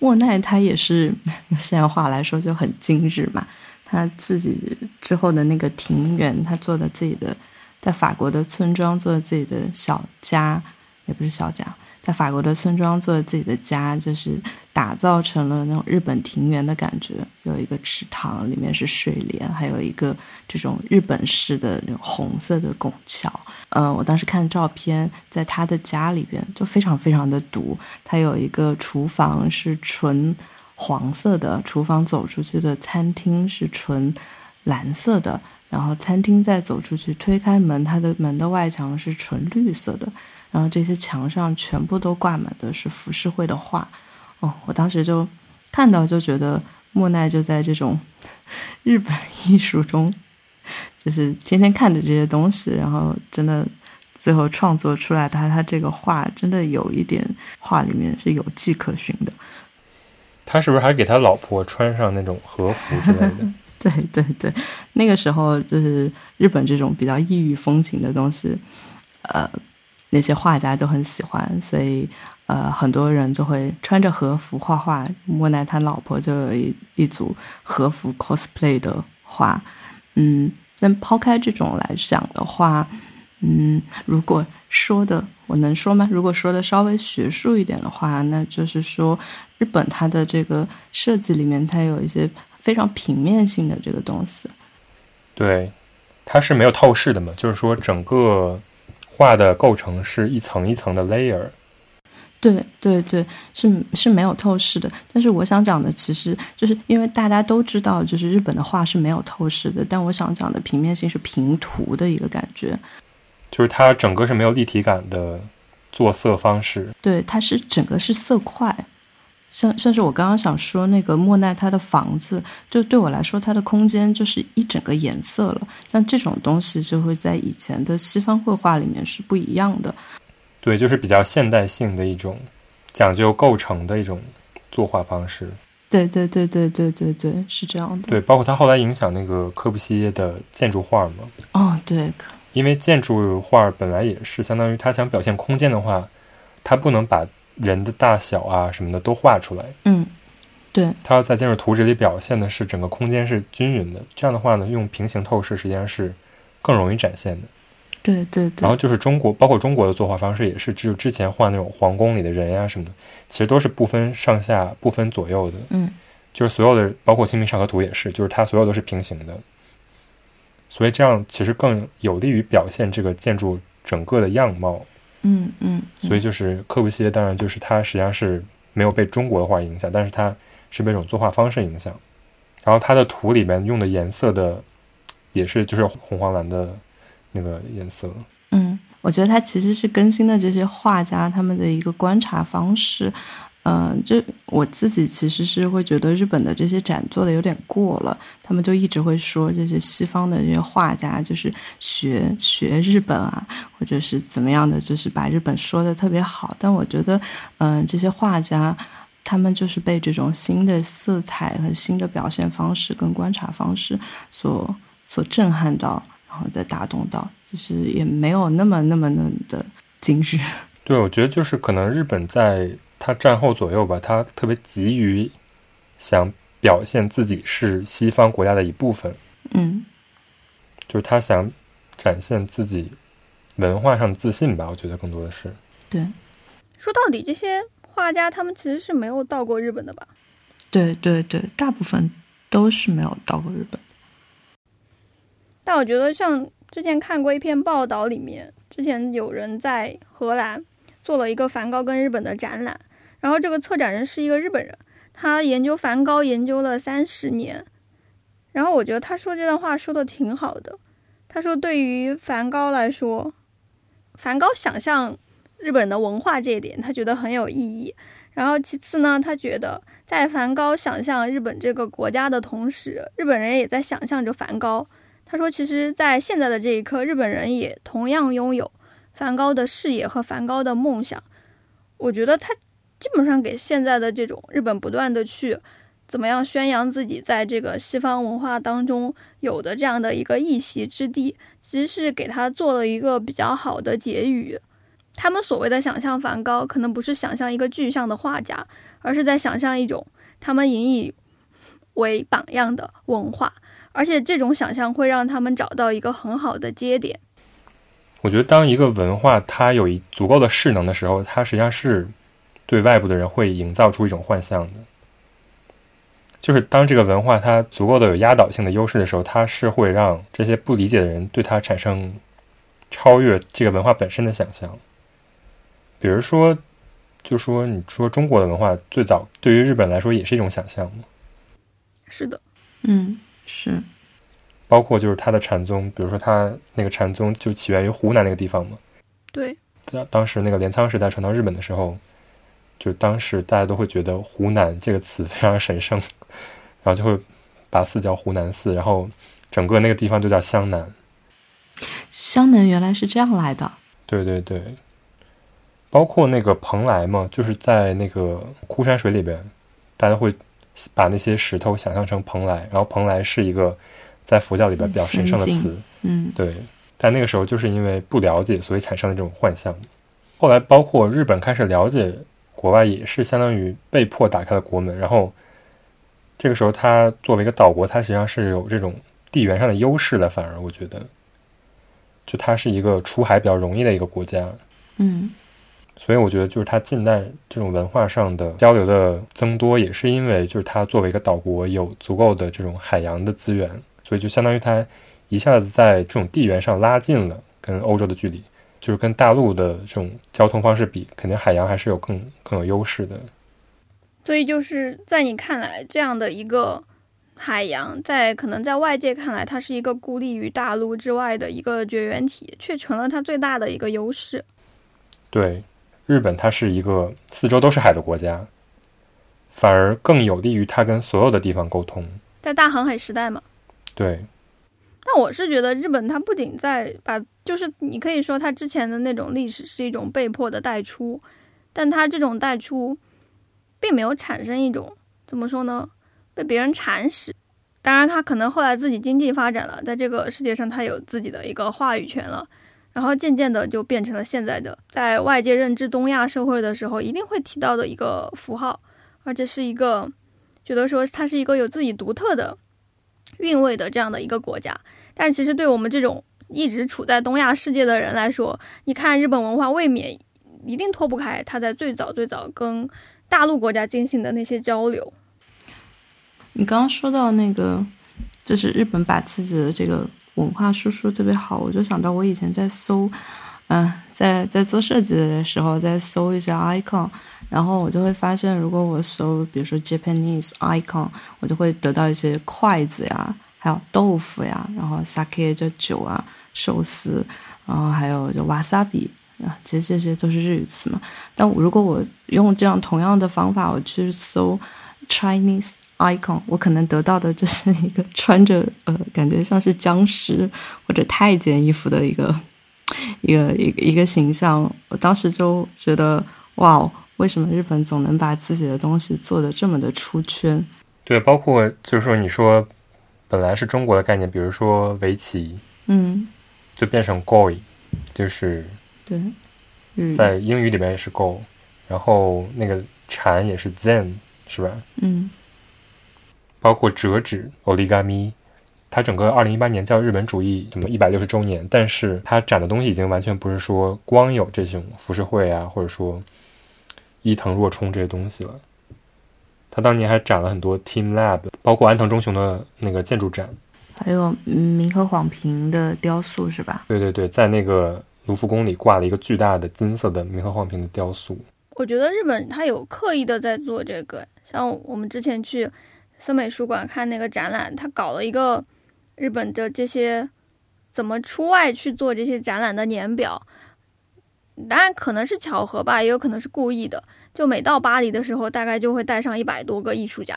莫奈他也是 用现在话来说就很精致嘛，他自己之后的那个庭园，他做的自己的，在法国的村庄做的自己的小家，也不是小家，在法国的村庄做自己的家，就是打造成了那种日本庭园的感觉。有一个池塘，里面是睡莲，还有一个这种日本式的那种红色的拱桥。嗯，我当时看照片，在他的家里边就非常非常的独。他有一个厨房是纯黄色的，厨房走出去的餐厅是纯蓝色的，然后餐厅再走出去推开门，它的门的外墙是纯绿色的，然后这些墙上全部都挂满的是浮世绘的画。哦，我当时就看到就觉得莫奈就在这种 日本艺术中。就是天天看着这些东西，然后真的最后创作出来他他这个画，真的有一点画里面是有迹可循的。他是不是还给他老婆穿上那种和服之类的？对对对，那个时候就是日本这种比较异域风情的东西，呃，那些画家就很喜欢，所以呃，很多人就会穿着和服画画。莫奈他老婆就有一一组和服 cosplay 的画，嗯，但抛开这种来讲的话，嗯，如果说的我能说吗？如果说的稍微学术一点的话，那就是说日本它的这个设计里面，它有一些非常平面性的这个东西。对，它是没有透视的嘛，就是说整个画的构成是一层一层的 layer。对对对，是是没有透视的。但是我想讲的，其实就是因为大家都知道，就是日本的画是没有透视的。但我想讲的平面性是平涂的一个感觉。就是它整个是没有立体感的做色方式。对，它是整个是色块。像像是我刚刚想说那个莫奈他的房子，就对我来说，它的空间就是一整个颜色了。像这种东西就会在以前的西方绘画里面是不一样的。对，就是比较现代性的一种讲究构成的一种作画方式。对对对对对对对，是这样的。对，包括他后来影响那个柯布西耶的建筑画嘛。哦，对，因为建筑画本来也是相当于他想表现空间的话，他不能把人的大小啊什么的都画出来。嗯，对，它要在建筑图纸里表现的是整个空间是均匀的。这样的话呢，用平行透视实际上是更容易展现的。对对对。然后就是中国，包括中国的作画方式也是，只有之前画那种皇宫里的人呀、什么的，其实都是不分上下、不分左右的。嗯，就是所有的，包括《清明上河图》也是，就是它所有都是平行的。所以这样其实更有利于表现这个建筑整个的样貌。嗯嗯。所以就是柯布西耶，当然就是他实际上是没有被中国的画影响，但是他是被一种作画方式影响。然后他的图里面用的颜色的也是就是红黄蓝的那个颜色。嗯，我觉得他其实是更新了这些画家他们的一个观察方式。嗯，就我自己其实是会觉得日本的这些展做的有点过了，他们就一直会说这些西方的这些画家就是学学日本啊，或者是怎么样的，就是把日本说的特别好。但我觉得，嗯，这些画家他们就是被这种新的色彩和新的表现方式跟观察方式所所震撼到，然后再打动到，就是也没有那么那么那么的今日。对，我觉得就是可能日本在它战后左右吧，他特别急于想表现自己是西方国家的一部分，嗯就是他想展现自己文化上的自信吧。我觉得更多的是，对说到底，这些画家他们其实是没有到过日本的吧？对对对，大部分都是没有到过日本。但我觉得像之前看过一篇报道，里面之前有人在荷兰做了一个梵高跟日本的展览，然后这个策展人是一个日本人，他研究梵高研究了三十年，然后我觉得他说这段话说的挺好的。他说，对于梵高来说，梵高想象日本的文化这一点，他觉得很有意义。然后其次呢，他觉得在梵高想象日本这个国家的同时，日本人也在想象着梵高。他说，其实，在现在的这一刻，日本人也同样拥有梵高的视野和梵高的梦想。我觉得他基本上给现在的这种日本不断的去怎么样宣扬自己在这个西方文化当中有的这样的一个一席之地，其实是给他做了一个比较好的结语。他们所谓的想象梵高，可能不是想象一个具象的画家，而是在想象一种他们引以为榜样的文化。而且这种想象会让他们找到一个很好的接点。我觉得当一个文化它有一足够的势能的时候，它实际上是对外部的人会营造出一种幻象的。就是当这个文化它足够的有压倒性的优势的时候，它是会让这些不理解的人对它产生超越这个文化本身的想象。比如说，就说你说中国的文化最早对于日本来说也是一种想象嘛，是的，嗯，是，包括就是它的禅宗，比如说它那个禅宗就起源于湖南那个地方嘛。对，当当时那个镰仓时代传到日本的时候，就当时大家都会觉得“湖南”这个词非常神圣，然后就会把寺叫湖南寺，然后整个那个地方就叫湘南。湘南原来是这样来的。对对对，包括那个蓬莱嘛，就是在那个枯山水里边，大家会把那些石头想象成蓬莱，然后蓬莱是一个在佛教里边比较神圣的词。嗯对，但那个时候就是因为不了解，所以产生了这种幻象。后来包括日本开始了解国外，也是相当于被迫打开了国门。然后这个时候，它作为一个岛国，它实际上是有这种地缘上的优势的。反而我觉得，就它是一个出海比较容易的一个国家，嗯所以我觉得就是它近代这种文化上的交流的增多，也是因为就是它作为一个岛国有足够的这种海洋的资源，所以就相当于它一下子在这种地缘上拉近了跟欧洲的距离，就是跟大陆的这种交通方式比，肯定海洋还是有更更有优势的。所以就是在你看来，这样的一个海洋，在可能在外界看来，它是一个孤立于大陆之外的一个绝缘体，却成了它最大的一个优势。对，日本它是一个四周都是海的国家，反而更有利于它跟所有的地方沟通。在大航海时代嘛，对，那我是觉得日本它不仅在把，就是你可以说他之前的那种历史是一种被迫的带出，但他这种带出，并没有产生一种怎么说呢，被别人蚕食。当然，他可能后来自己经济发展了，在这个世界上他有自己的一个话语权了，然后渐渐的就变成了现在的在外界认知东亚社会的时候一定会提到的一个符号，而且是一个觉得说它是一个有自己独特的韵味的这样的一个国家。但其实对我们这种一直处在东亚世界的人来说，你看日本文化未免一定脱不开它在最早最早跟大陆国家进行的那些交流。你刚刚说到那个，就是日本把自己的这个文化输出特别好，我就想到我以前在搜，嗯、在在做设计的时候，在搜一些 icon，然后我就会发现，如果我搜比如说 Japanese icon，我就会得到一些筷子呀，还有豆腐呀，然后 sake 就酒啊，寿司，然后还有就 wasabi。啊，其实这些都是日语词嘛。但我如果我用这样同样的方法，我去搜 Chinese icon，我可能得到的就是一个穿着呃，感觉像是僵尸或者太监衣服的一个一个一个一个形象。我当时就觉得，哇哦，为什么日本总能把自己的东西做得这么的出圈？对，包括就是说你说本来是中国的概念，比如说围棋，嗯，就变成 goy，就是对，嗯，在英语里面也是 go，然后那个禅也是 zen，是吧？嗯包括折纸 origami，它整个二零一八年叫日本主义什么一百六十周年，但是它展的东西已经完全不是说光有这种浮世绘啊，或者说伊藤若冲这些东西了。他当年还展了很多 Team Lab，包括安藤忠雄的那个建筑展。还有嗯明和晃平的雕塑是吧？对对对，在那个卢浮宫里挂了一个巨大的金色的明和晃平的雕塑。我觉得日本它有刻意的在做这个，像我们之前去森美术馆看那个展览，它搞了一个日本的这些怎么出外去做这些展览的年表。当然可能是巧合吧，也有可能是故意的。就每到巴黎的时候，大概就会带上一百多个艺术家，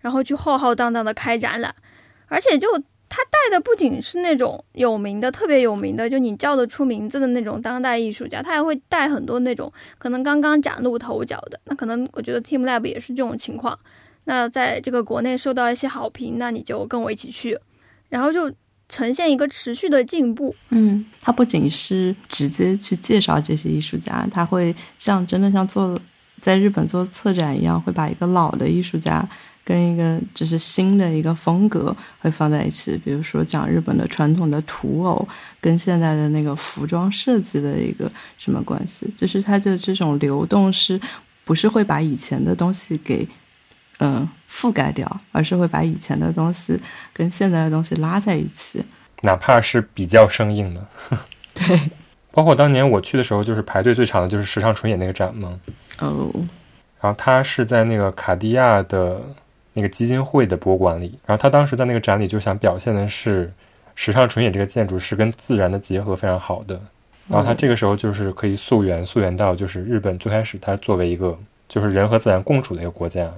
然后去浩浩荡荡的开展览，而且就他带的不仅是那种有名的、特别有名的，就你叫得出名字的那种当代艺术家，他还会带很多那种可能刚刚崭露头角的。那可能我觉得 Team Lab 也是这种情况。那在这个国内受到一些好评，那你就跟我一起去，然后就呈现一个持续的进步。嗯，他不仅是直接去介绍这些艺术家，他会像真的像做在日本做策展一样，会把一个老的艺术家跟一个就是新的一个风格会放在一起。比如说讲日本的传统的土偶跟现在的那个服装设计的一个什么关系，就是它的这种流动是不是会把以前的东西给嗯覆盖掉，而是会把以前的东西跟现在的东西拉在一起。哪怕是比较生硬的，对，包括当年我去的时候，就是排队最长的就是时尚纯野那个展嘛。哦，然后它是在那个卡地亚的那个基金会的博物馆里，然后他当时在那个展里就想表现的是时尚纯野这个建筑是跟自然的结合非常好的。然后他这个时候就是可以溯源，溯源到就是日本最开始它作为一个就是人和自然共处的一个国家，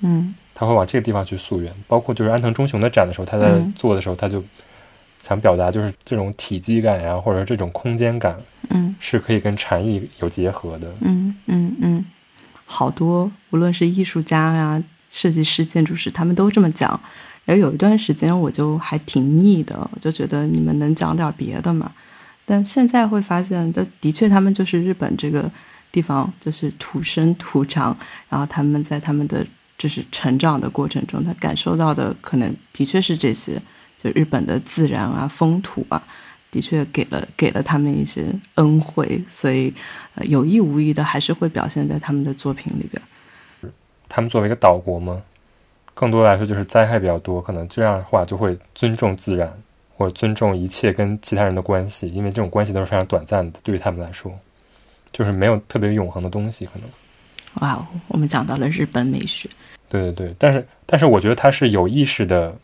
嗯他会往这个地方去溯源。包括就是安藤忠雄的展的时候，他在嗯做的时候，他就想表达就是这种体积感呀，或者说这种空间感嗯是可以跟禅意有结合的。嗯嗯嗯，好多无论是艺术家呀、设计师、建筑师，他们都这么讲。然后有一段时间我就还挺腻的，我就觉得你们能讲点别的吗。但现在会发现，这的确他们就是日本这个地方，就是土生土长，然后他们在他们的就是成长的过程中，他感受到的可能的确是这些，就日本的自然啊、风土啊，的确给了给了他们一些恩惠，所以有意无意的还是会表现在他们的作品里边。他们作为一个岛国嘛，更多来说就是灾害比较多，可能这样的话就会尊重自然，或者尊重一切跟其他人的关系，因为这种关系都是非常短暂的，对于他们来说，就是没有特别永恒的东西，可能。哇哦，我们讲到了日本美学。对对对，但是但是我觉得他是有意识的，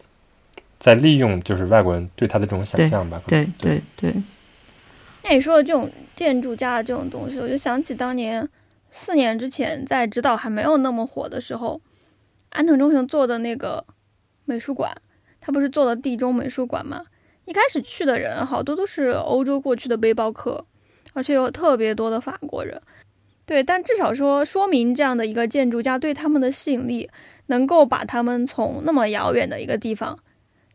在利用就是外国人对他的这种想象吧。可对对对，那你说的这种建筑家的这种东西，我就想起当年四年之前在指导还没有那么火的时候，安藤忠雄做的那个美术馆，他不是做了地中美术馆吗？一开始去的人好多都是欧洲过去的背包客，而且有特别多的法国人。对，但至少说说明这样的一个建筑家对他们的吸引力，能够把他们从那么遥远的一个地方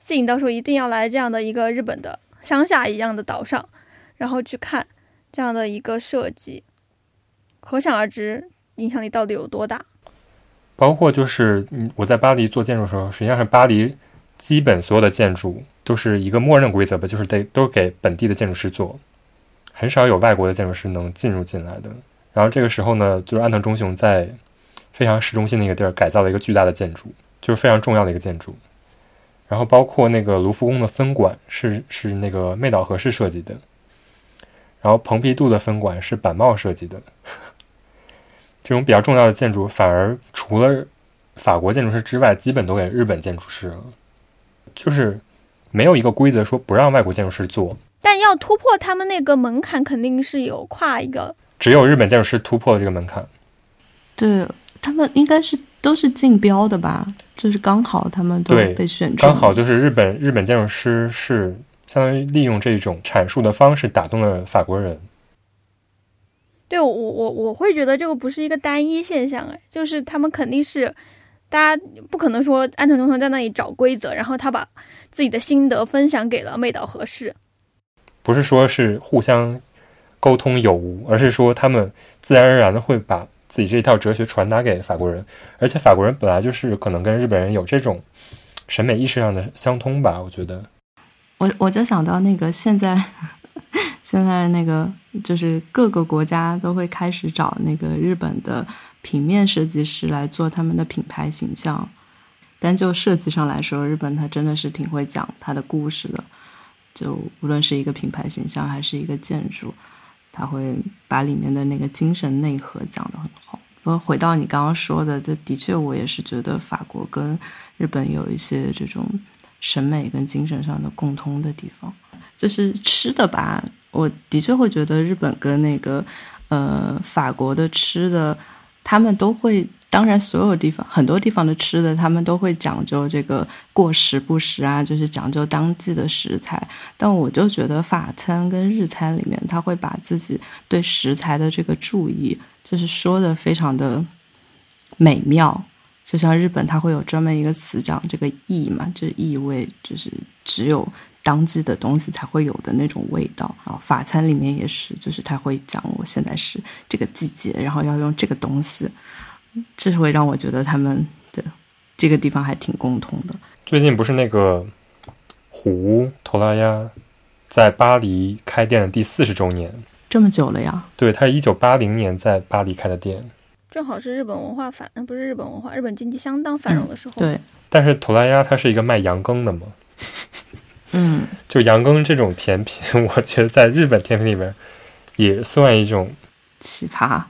吸引到说一定要来这样的一个日本的乡下一样的岛上，然后去看这样的一个设计，可想而知影响力到底有多大。包括就是嗯我在巴黎做建筑的时候，实际上是巴黎基本所有的建筑都是一个默认规则吧，就是得都给本地的建筑师做，很少有外国的建筑师能进入进来的。然后这个时候呢，就是安藤忠雄在非常市中心的一个地儿改造了一个巨大的建筑，就是非常重要的一个建筑。然后包括那个卢浮宫的分馆是是那个妹岛和世设计的，然后蓬皮杜的分馆是板茂设计的。这种比较重要的建筑，反而除了法国建筑师之外，基本都给日本建筑师了。就是没有一个规则说不让外国建筑师做，但要突破他们那个门槛，肯定是有跨一个。只有日本建筑师突破了这个门槛。对他们应该是都是竞标的吧？就是刚好他们都对被选中，刚好就是日本日本建筑师是相当于利用这种阐述的方式打动了法国人。对我我我会觉得这个不是一个单一现象，哎，就是他们肯定是，大家不可能说安藤忠雄在那里找规则，然后他把自己的心得分享给了妹岛和世，不是说是互相沟通有无，而是说他们自然而然的会把自己这一套哲学传达给法国人，而且法国人本来就是可能跟日本人有这种审美意识上的相通吧，我觉得。我我就想到那个现在，现在那个就是各个国家都会开始找那个日本的平面设计师来做他们的品牌形象。但就设计上来说，日本它真的是挺会讲它的故事的。就无论是一个品牌形象还是一个建筑，它会把里面的那个精神内核讲得很好。我回到你刚刚说的，这的确我也是觉得法国跟日本有一些这种审美跟精神上的共通的地方。就是吃的吧，我的确会觉得日本跟那个呃法国的吃的，他们都会。当然，所有地方很多地方的吃的，他们都会讲究这个过时不食啊，就是讲究当季的食材。但我就觉得法餐跟日餐里面，他会把自己对食材的这个注意，就是说的非常的美妙。就像日本，它会有专门一个词讲这个意嘛，就意味，就是只有当季的东西才会有的那种味道。然后法餐里面也是，就是他会讲我现在是这个季节，然后要用这个东西。这会让我觉得他们的这个地方还挺共通的。最近不是那个胡头拉鸭在巴黎开店的第四十周年，这么久了呀？对，它是一九八零年在巴黎开的店，正好是日本文化繁，呃不是日本文化，日本经济相当繁荣的时候。对，但是图拉鸭它是一个卖羊羹的嘛，嗯，就羊羹这种甜品，我觉得在日本甜品里面也算一种奇葩。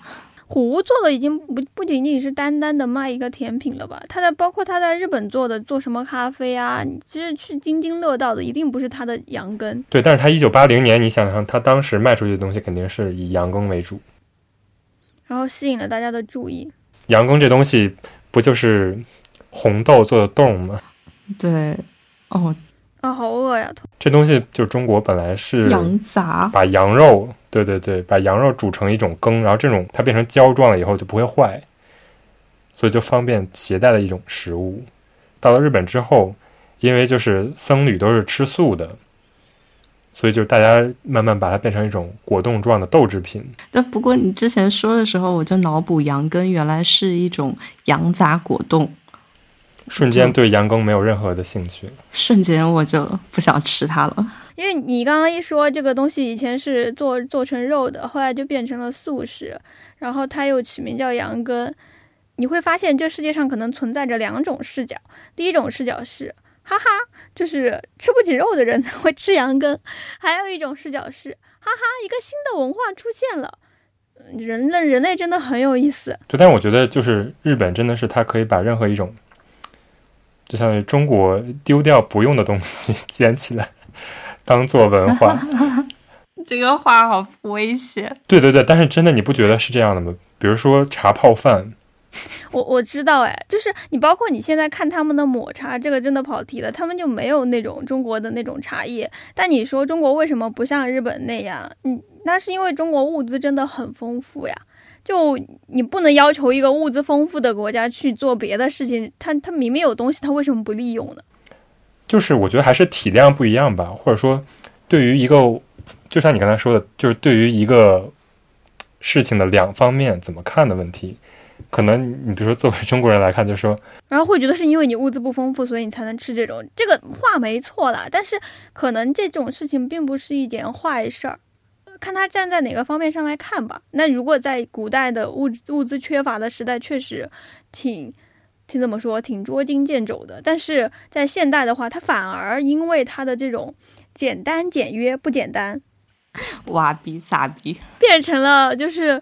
虎屋做的已经不不仅仅是单单的卖一个甜品了吧？他在包括他在日本做的做什么咖啡啊，你其实去津津乐道的一定不是他的羊羹。对，但是他一九八零年，你想想，他当时卖出去的东西肯定是以羊羹为主。然后吸引了大家的注意。羊羹这东西不就是红豆做的冻吗？对，哦，啊，好饿呀！这东西就是中国本来是羊杂，把羊肉，对对对，把羊肉煮成一种羹，然后这种它变成胶状了以后就不会坏，所以就方便携带的一种食物。到了日本之后，因为就是僧侣都是吃素的，所以就大家慢慢把它变成一种果冻状的豆制品。但不过你之前说的时候，我就脑补羊羹原来是一种羊杂果冻，瞬间对羊羹没有任何的兴趣。瞬间我就不想吃它了。因为你刚刚一说这个东西以前是做做成肉的，后来就变成了素食，然后它又取名叫羊羹，你会发现这世界上可能存在着两种视角。第一种视角是，哈哈，就是吃不起肉的人才会吃羊羹；还有一种视角是，哈哈，一个新的文化出现了。嗯人类人类真的很有意思，对，但我觉得就是日本真的是它可以把任何一种，就相当于中国丢掉不用的东西 捡起来，当做文化。这个话好危险。对对对，但是真的你不觉得是这样的吗？比如说茶泡饭，我我知道哎，就是你包括你现在看他们的抹茶，这个真的跑题了，他们就没有那种中国的那种茶叶。但你说中国为什么不像日本那样？嗯，那是因为中国物资真的很丰富呀。就你不能要求一个物资丰富的国家去做别的事情，他他明明有东西，他为什么不利用呢？就是我觉得还是体量不一样吧，或者说对于一个，就像你刚才说的，就是对于一个事情的两方面怎么看的问题，可能你比如说作为中国人来看，就说然后会觉得是因为你物资不丰富，所以你才能吃这种，这个话没错啦。但是可能这种事情并不是一件坏事儿，看他站在哪个方面上来看吧。那如果在古代的物物资缺乏的时代，确实挺挺怎么说，挺捉襟见肘的。但是在现代的话，它反而因为它的这种简单简约不简单，哇逼傻逼，变成了就是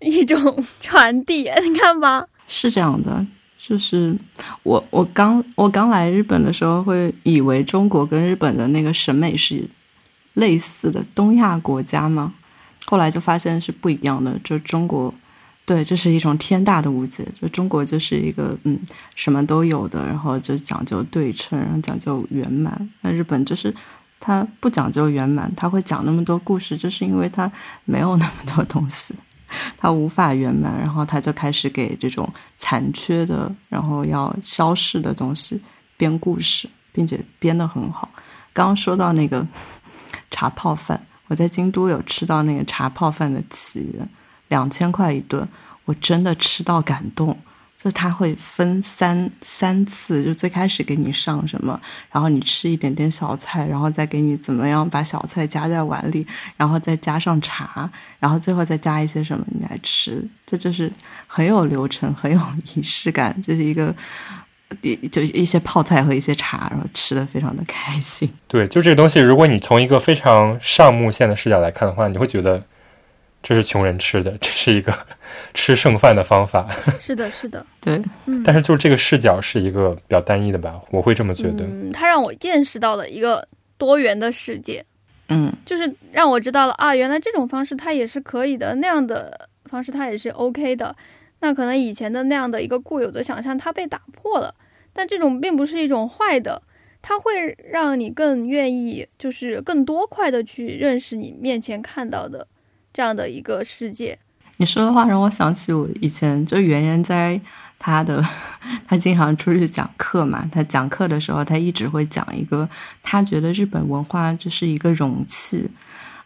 一种传递。你看吧，是这样的。就是我我刚我刚来日本的时候，会以为中国跟日本的那个审美是类似的东亚国家吗，后来就发现是不一样的。就中国，对，这是一种天大的误解。就中国就是一个嗯什么都有的，然后就讲究对称，然后讲究圆满。那日本就是它不讲究圆满，它会讲那么多故事，就是因为它没有那么多东西。它无法圆满，然后他就开始给这种残缺的，然后要消逝的东西编故事，并且编得很好。刚刚说到那个茶泡饭，我在京都有吃到那个茶泡饭的起源，两千块一顿，我真的吃到感动。就他会分三三次，就最开始给你上什么，然后你吃一点点小菜，然后再给你怎么样把小菜夹在碗里，然后再加上茶，然后最后再加一些什么你来吃，这就是很有流程，很有仪式感，这是一个。就一些泡菜和一些茶，然后吃的非常的开心。对，就这个东西，如果你从一个非常上目线的视角来看的话，你会觉得这是穷人吃的，这是一个 吃剩饭的方法。是的，是的，对，嗯。但是就这个视角是一个比较单一的吧，我会这么觉得。嗯，它让我见识到了一个多元的世界，嗯就是让我知道了啊，原来这种方式它也是可以的，那样的方式它也是 OK 的。那可能以前的那样的一个固有的想象，它被打破了，但这种并不是一种坏的，它会让你更愿意，就是更多快的去认识你面前看到的这样的一个世界。你说的话让我想起我以前就圆圆在他的，他经常出去讲课嘛，他讲课的时候，他一直会讲一个，他觉得日本文化就是一个容器，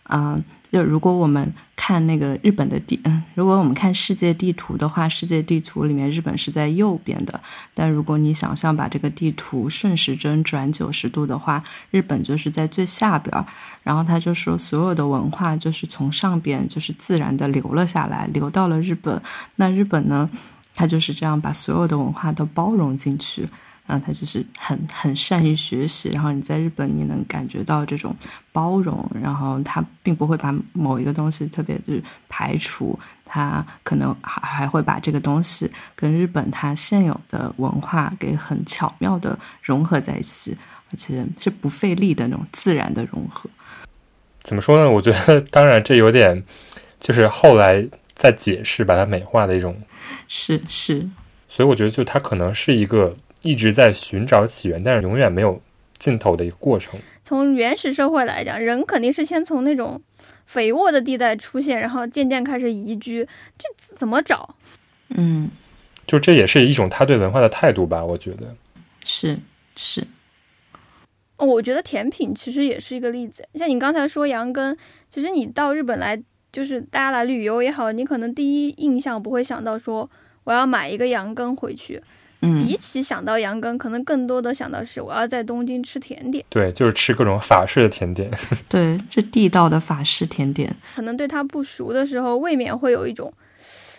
啊、就如果我们看那个日本的地，嗯，如果我们看世界地图的话，世界地图里面日本是在右边的，但如果你想象把这个地图顺时针转九十度的话，日本就是在最下边。然后他就说，所有的文化就是从上边就是自然的流了下来，流到了日本。那日本呢，他就是这样把所有的文化都包容进去。然后他就是很很善于学习，然后你在日本你能感觉到这种包容，然后他并不会把某一个东西特别是排除，他可能还还会把这个东西跟日本它现有的文化给很巧妙的融合在一起，而且是不费力的那种自然的融合。怎么说呢？我觉得，当然这有点，就是后来再解释，把它美化的一种。是是，所以我觉得，就它可能是一个一直在寻找起源，但是永远没有尽头的一个过程。从原始社会来讲，人肯定是先从那种肥沃的地带出现，然后渐渐开始移居，这怎么找？嗯，就这也是一种他对文化的态度吧，我觉得。是是，哦，我觉得甜品其实也是一个例子。像你刚才说羊羹，其实你到日本来，就是大家来旅游也好，你可能第一印象不会想到说我要买一个羊羹回去。嗯比起想到羊羹，可能更多的想到是我要在东京吃甜点。对，就是吃各种法式的甜点。对，这地道的法式甜点。可能对它不熟的时候，未免会有一种，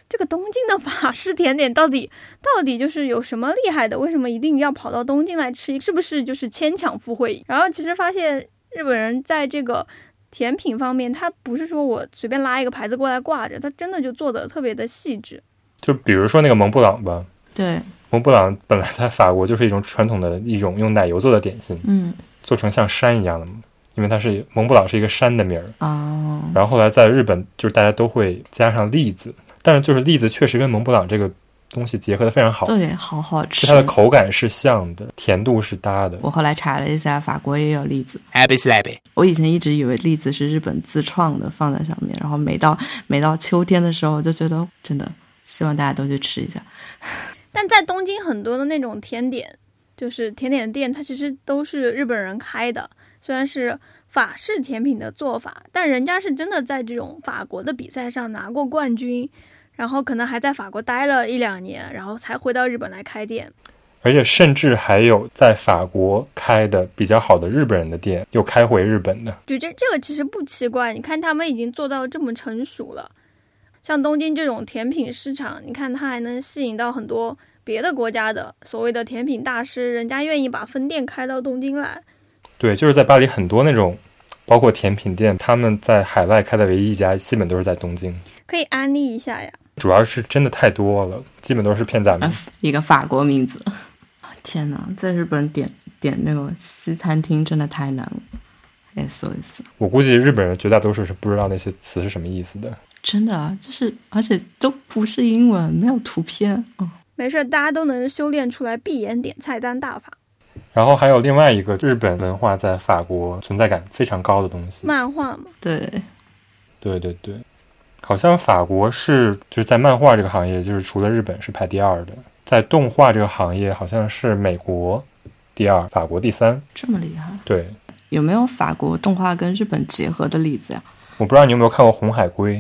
这个东京的法式甜点到底到底就是有什么厉害的？为什么一定要跑到东京来吃？是不是就是牵强附会？然后其实发现日本人在这个甜品方面，他不是说我随便拉一个牌子过来挂着，他真的就做的特别的细致。就比如说那个蒙布朗吧，对，蒙布朗本来在法国就是一种传统的一种用奶油做的点心，嗯，做成像山一样的嘛，因为它是蒙布朗是一个山的名儿。哦，然后后来在日本，就是大家都会加上栗子，但是就是栗子确实跟蒙布朗这个东西结合的非常好，对，好好吃。它的口感是像的，甜度是搭的。我后来查了一下，法国也有栗子。Slappy. 我以前一直以为栗子是日本自创的，放在上面，然后每到每到秋天的时候，我就觉得真的希望大家都去吃一下。但在东京很多的那种甜点，就是甜点店，它其实都是日本人开的，虽然是法式甜品的做法，但人家是真的在这种法国的比赛上拿过冠军，然后可能还在法国待了一两年，然后才回到日本来开店。而且甚至还有在法国开的比较好的日本人的店，又开回日本的。就这这个其实不奇怪，你看他们已经做到这么成熟了，像东京这种甜品市场，你看它还能吸引到很多别的国家的所谓的甜品大师，人家愿意把分店开到东京来。对，就是在巴黎很多那种，包括甜品店，他们在海外开的唯一一家，基本都是在东京。可以安利一下呀。主要是真的太多了，基本都是片假名啊。，一个法国名字。天哪，在日本点点那种西餐厅真的太难了。SOS，我估计日本人绝大多数是不知道那些词是什么意思的。真的啊，就是而且都不是英文，没有图片。哦，没事，大家都能修炼出来闭眼点菜单大法。然后还有另外一个日本文化在法国存在感非常高的东西，漫画嘛，对，对对对，好像法国是就是在漫画这个行业，就是除了日本是排第二的，在动画这个行业好像是美国第二，法国第三。这么厉害。对，有没有法国动画跟日本结合的例子呀？我不知道你有没有看过《红海龟》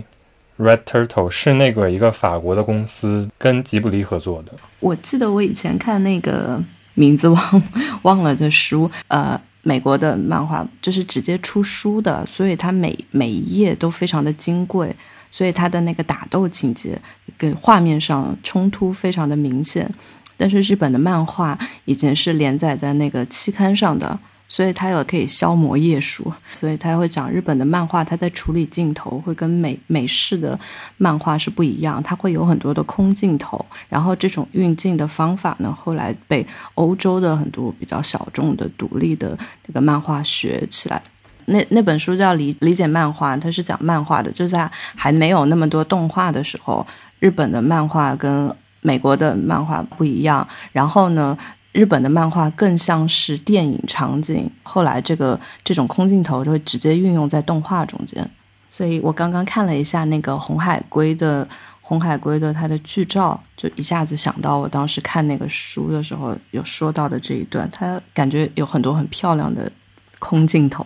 （Red Turtle），是那个一个法国的公司跟吉卜力合作的。我记得我以前看那个名字忘 忘了的书，呃，美国的漫画就是直接出书的，所以它每每一页都非常的金贵，所以它的那个打斗情节跟画面上冲突非常的明显。但是日本的漫画以前是连载在那个期刊上的，所以他有可以消磨页数，所以他会讲日本的漫画，它在处理镜头会跟美美式的漫画是不一样，它会有很多的空镜头，然后这种运镜的方法呢，后来被欧洲的很多比较小众的独立的那个漫画学起来。那那本书叫理理解漫画，它是讲漫画的，就在还没有那么多动画的时候，日本的漫画跟美国的漫画不一样。然后呢，日本的漫画更像是电影场景，后来这个这种空镜头就会直接运用在动画中间。所以我刚刚看了一下那个红海龟的红海龟的它的剧照，就一下子想到我当时看那个书的时候有说到的这一段，它感觉有很多很漂亮的空镜头。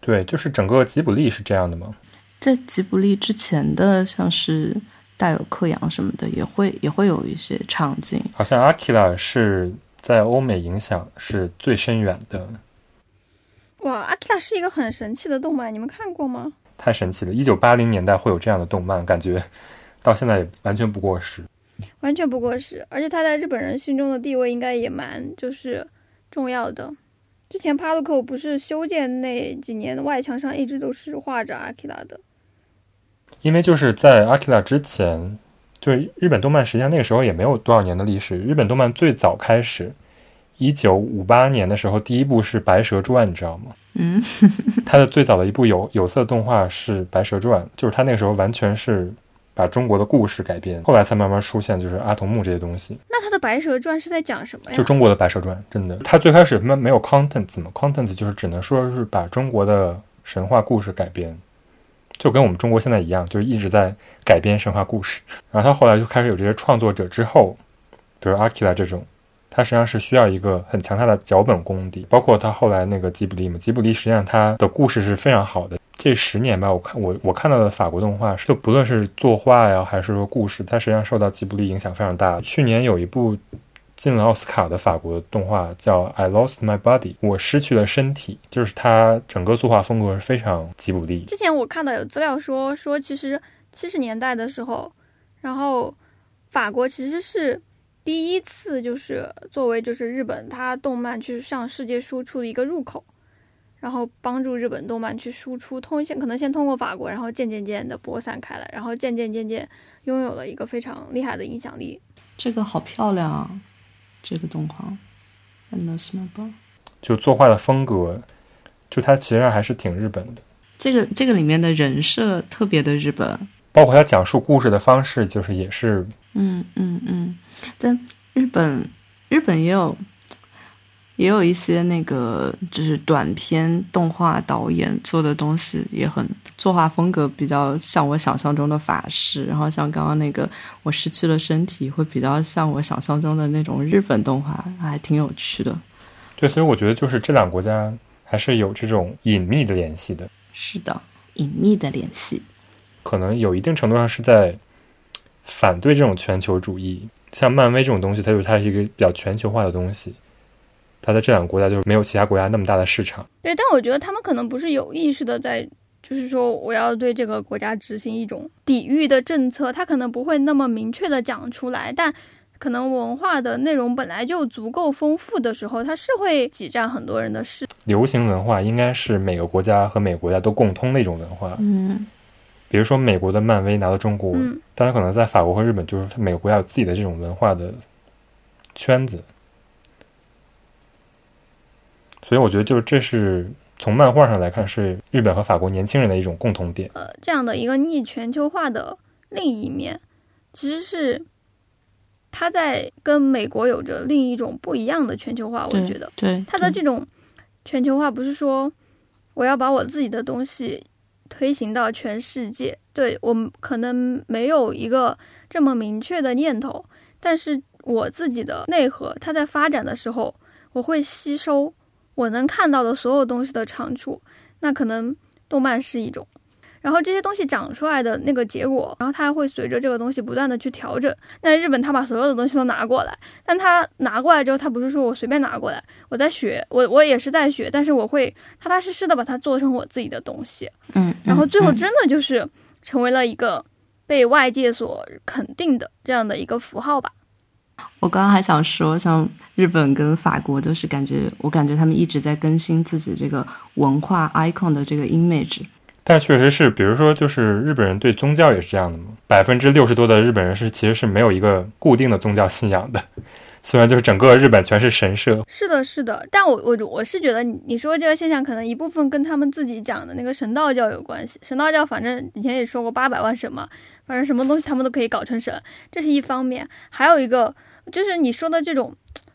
对，就是整个吉卜力是这样的吗？在吉卜力之前的，像是大有克洋什么的，也会也会有一些场景。好像阿基拉是在欧美影响是最深远的，哇，阿基拉是一个很神奇的动漫，你们看过吗？太神奇了！一九八零年代会有这样的动漫，感觉到现在也完全不过时。完全不过时，而且他在日本人心中的地位应该也蛮就是重要的。之前帕鲁口不是修建那几年外墙上一直都是画着阿基拉的，因为就是在阿基拉之前，就是日本动漫实际上那个时候也没有多少年的历史。日本动漫最早开始，一九五八年的时候，第一部是《白蛇传》，你知道吗？嗯，它的最早的一部有有色动画是《白蛇传》，就是它那个时候完全是把中国的故事改编，后来才慢慢出现就是阿童木这些东西。那它的《白蛇传》是在讲什么呀？就中国的《白蛇传》，真的，它最开始他们没有 contents 嘛，contents 就是只能说是把中国的神话故事改编，就跟我们中国现在一样，就一直在改编神话故事。然后他后来就开始有这些创作者之后，比如阿基拉这种，他实际上是需要一个很强大的脚本功底，包括他后来那个吉卜力嘛，吉卜力实际上他的故事是非常好的。这十年吧，我看我我看到的法国动画，就不论是作画呀，还是说故事，它实际上受到吉卜力影响非常大。去年有一部进了奥斯卡的法国动画叫《I Lost My Body》，我失去了身体，就是它整个作画风格是非常吉卜力。之前我看到有资料说说，其实七十年代的时候，然后法国其实是第一次就是作为就是日本它动漫去向世界输出的一个入口，然后帮助日本动漫去输出，通先可能先通过法国，然后渐渐渐的播散开来，然后渐渐渐渐拥有了一个非常厉害的影响力。这个好漂亮啊！这个动画。就作画的风格，就它其实还是挺日本的，这个这个里面的人设特别的日本，包括他讲述故事的方式，就是也是嗯嗯嗯，但日本日本也有也有一些那个就是短片动画导演做的东西也很作画风格比较像我想象中的法式，然后像刚刚那个我失去了身体会比较像我想象中的那种日本动画，还挺有趣的。对，所以我觉得就是这两个国家还是有这种隐秘的联系的，是的，隐秘的联系。可能有一定程度上是在反对这种全球主义。像漫威这种东西，它就它是一个比较全球化的东西，它在这两个国家就是没有其他国家那么大的市场。对，但我觉得他们可能不是有意识的在，就是说我要对这个国家执行一种抵御的政策，他可能不会那么明确的讲出来，但可能文化的内容本来就足够丰富的时候，它是会挤占很多人的视。流行文化应该是每个国家和每个国家都共通的一种文化。嗯比如说美国的漫威拿到中国，嗯当然可能在法国和日本，就是每个国家有自己的这种文化的圈子。所以我觉得，就是这是从漫画上来看，是日本和法国年轻人的一种共同点。呃，这样的一个逆全球化的另一面，其实是它在跟美国有着另一种不一样的全球化。我觉得对，它的这种全球化不是说我要把我自己的东西推行到全世界，对我们可能没有一个这么明确的念头，但是我自己的内核，它在发展的时候，我会吸收我能看到的所有东西的长处，那可能动漫是一种。然后这些东西长出来的那个结果，然后它还会随着这个东西不断的去调整。那日本他把所有的东西都拿过来，但他拿过来之后，他不是说我随便拿过来，我在学，我我也是在学，但是我会踏踏实实的把它做成我自己的东西。嗯，然后最后嗯真的就是成为了一个被外界所肯定的这样的一个符号吧。我刚刚还想说，像日本跟法国就是感觉，我感觉他们一直在更新自己这个文化 icon 的这个 image。但确实是，比如说，就是日本人对宗教也是这样的嘛。百分之六十多的日本人是其实是没有一个固定的宗教信仰的，虽然就是整个日本全是神社。是的，是的，但我我我是觉得你你说这个现象可能一部分跟他们自己讲的那个神道教有关系。神道教反正以前也说过八百万神嘛，反正什么东西他们都可以搞成神，这是一方面。还有一个就是你说的这种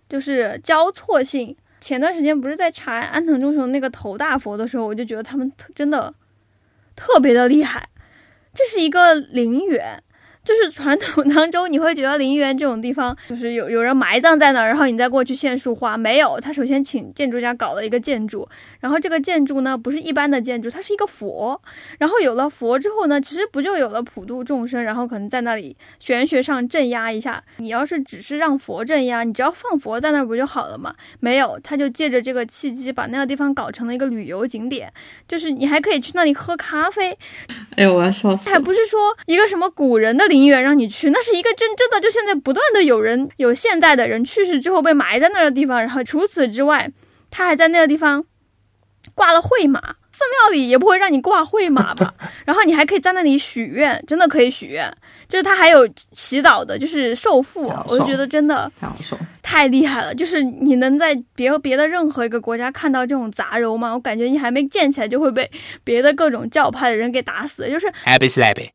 就是交错性。前段时间不是在查安藤忠雄那个头大佛的时候，我就觉得他们特真的特别的厉害。这是一个陵园，就是传统 当中，你会觉得陵园这种地方，就是有有人埋葬在那儿，然后你再过去献束花。没有，他首先请建筑家搞了一个建筑，然后这个建筑呢不是一般的建筑，它是一个佛。然后有了佛之后呢，其实不就有了普度众生，然后可能在那里玄学上镇压一下。你要是只是让佛镇压，你只要放佛在那儿不就好了嘛？没有，他就借着这个契机把那个地方搞成了一个旅游景点，就是你还可以去那里喝咖啡，哎呦，我要笑死还不是说一个什么古人的陵园让你去，那是一个真真的，就现在不断的有人有现代的人去世之后被埋在那儿的地方，然后除此之外，他还在那个地方挂了会马。寺庙里也不会让你挂会马吧？然后你还可以在那里许愿，真的可以许愿。就是他还有祈祷的，就是受付，享受我就觉得真的。太厉害了。就是你能在别别的任何一个国家看到这种杂糅吗？我感觉你还没建起来就会被别的各种教派的人给打死。就是 Happy slappy.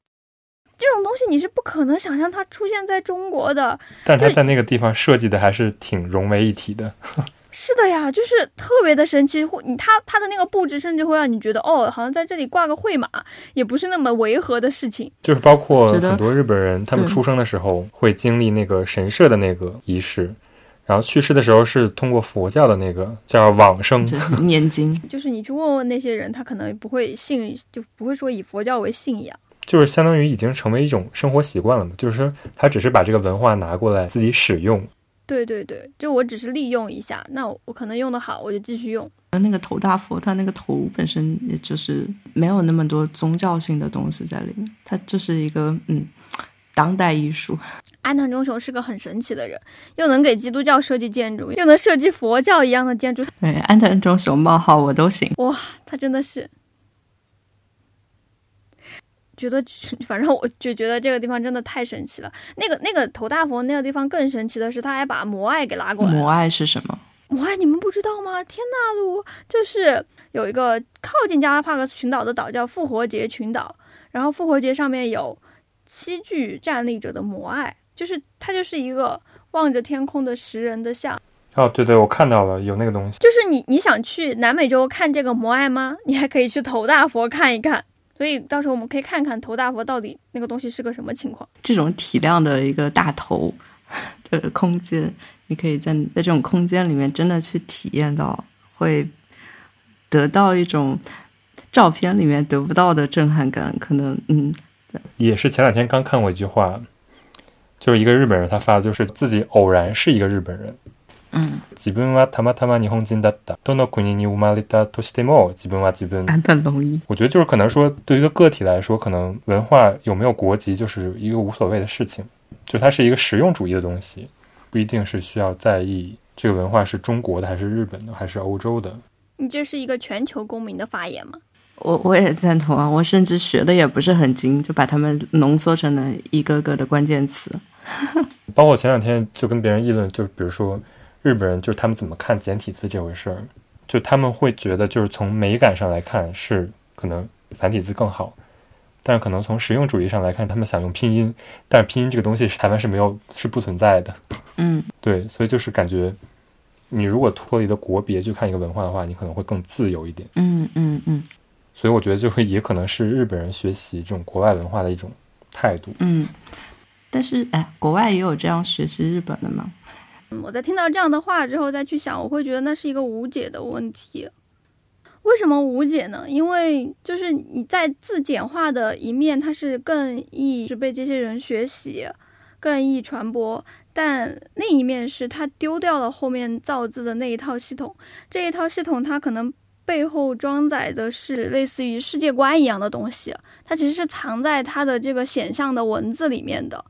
这种东西你是不可能想象它出现在中国的。但他在那个地方设计的还是挺融为一体的。是的呀，就是特别的神奇。会你它它的那个布置，甚至会让你觉得，哦，好像在这里挂个会马，也不是那么违和的事情。就是包括很多日本人，他们出生的时候会经历那个神社的那个仪式，然后去世的时候是通过佛教的那个叫往生。念经，就是你去问问那些人，他可能不会信，就不会说以佛教为信仰。就是相当于已经成为一种生活习惯了嘛，就是说他只是把这个文化拿过来自己使用。对对对，就我只是利用一下，那我我可能用的好，我就继续用。那个头大佛，它那个头本身也就是没有那么多宗教性的东西在里面，它就是一个嗯当代艺术。安藤忠雄是个很神奇的人，又能给基督教设计建筑，又能设计佛教一样的建筑，对，安藤忠雄冒号我都行。哇，他真的是，觉得反正我就觉得这个地方真的太神奇了。那个那个头大佛那个地方更神奇的是，他还把摩艾给拉过来了。摩艾是什么？摩艾你们不知道吗？天呐，路就是有一个靠近加拉帕克斯群岛的岛叫复活节群岛，然后复活节上面有七具站立着的摩艾，就是它就是一个望着天空的石人的像。哦，对对，我看到了有那个东西。就是你你想去南美洲看这个摩艾吗？你还可以去头大佛看一看。所以到时候我们可以看看头大佛到底那个东西是个什么情况。这种体量的一个大头的空间，你可以在在这种空间里面真的去体验到，会得到一种照片里面得不到的震撼感。可能嗯，也是前两天刚看过一句话，就是一个日本人他发的，就是自己偶然是一个日本人。嗯，自分はたまたま日本人だった。どの国に生まれたとしても自分は自分。坂本龙一，我觉得就是可能说，对于一个个体来说，可能文化有没有国籍就是一个无所谓的事情，就它是一个实用主义的东西，不一定是需要在意这个文化是中国的还是日本的还是欧洲的。你这是一个全球公民的发言吗？我我也赞同啊，我甚至学的也不是很精，就把它们浓缩成了一个个的关键词。包括前两天就跟别人议论，就比如说 日本人，就是他们怎么看简体字这回事儿，就他们会觉得就是从美感上来看是可能繁体字更好，但是可能从实用主义上来看，他们想用拼音，但是拼音这个东西是台湾是没有是不存在的。嗯，对，所以就是感觉你如果脱离了国别去看一个文化的话，你可能会更自由一点。嗯嗯嗯所以我觉得就会也可能是日本人学习这种国外文化的一种态度。嗯。但是哎，国外也有这样学习日本的吗？嗯我在听到这样的话之后再去想，我会觉得那是一个无解的问题。为什么无解呢？因为就是你在字简化的一面，它是更易是被这些人学习，更易传播。但另一面是它丢掉了后面造字的那一套系统，这一套系统它可能背后装载的是类似于世界观一样的东西，它其实是藏在它的这个显象的文字里面的。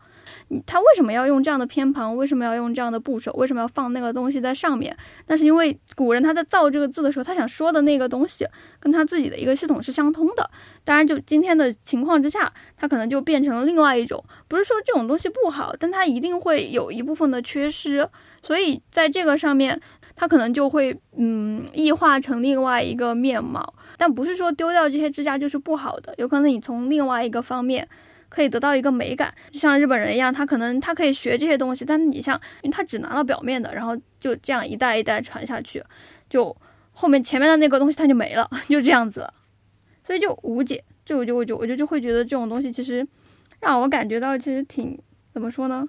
他为什么要用这样的偏旁？为什么要用这样的部首？为什么要放那个东西在上面？那是因为古人他在造这个字的时候，他想说的那个东西跟他自己的一个系统是相通的。当然，就今天的情况之下，它可能就变成了另外一种。不是说这种东西不好，但它一定会有一部分的缺失。所以在这个上面，它可能就会嗯异化成另外一个面貌。但不是说丢掉这些支架就是不好的，有可能你从另外一个方面。可以得到一个美感，就像日本人一样，他可能他可以学这些东西，但是你像，因为他只拿到表面的，然后就这样一代一代传下去，就后面前面的那个东西它就没了，就这样子，所以就无解。就我就我就我就就会觉得这种东西其实让我感觉到其实挺怎么说呢？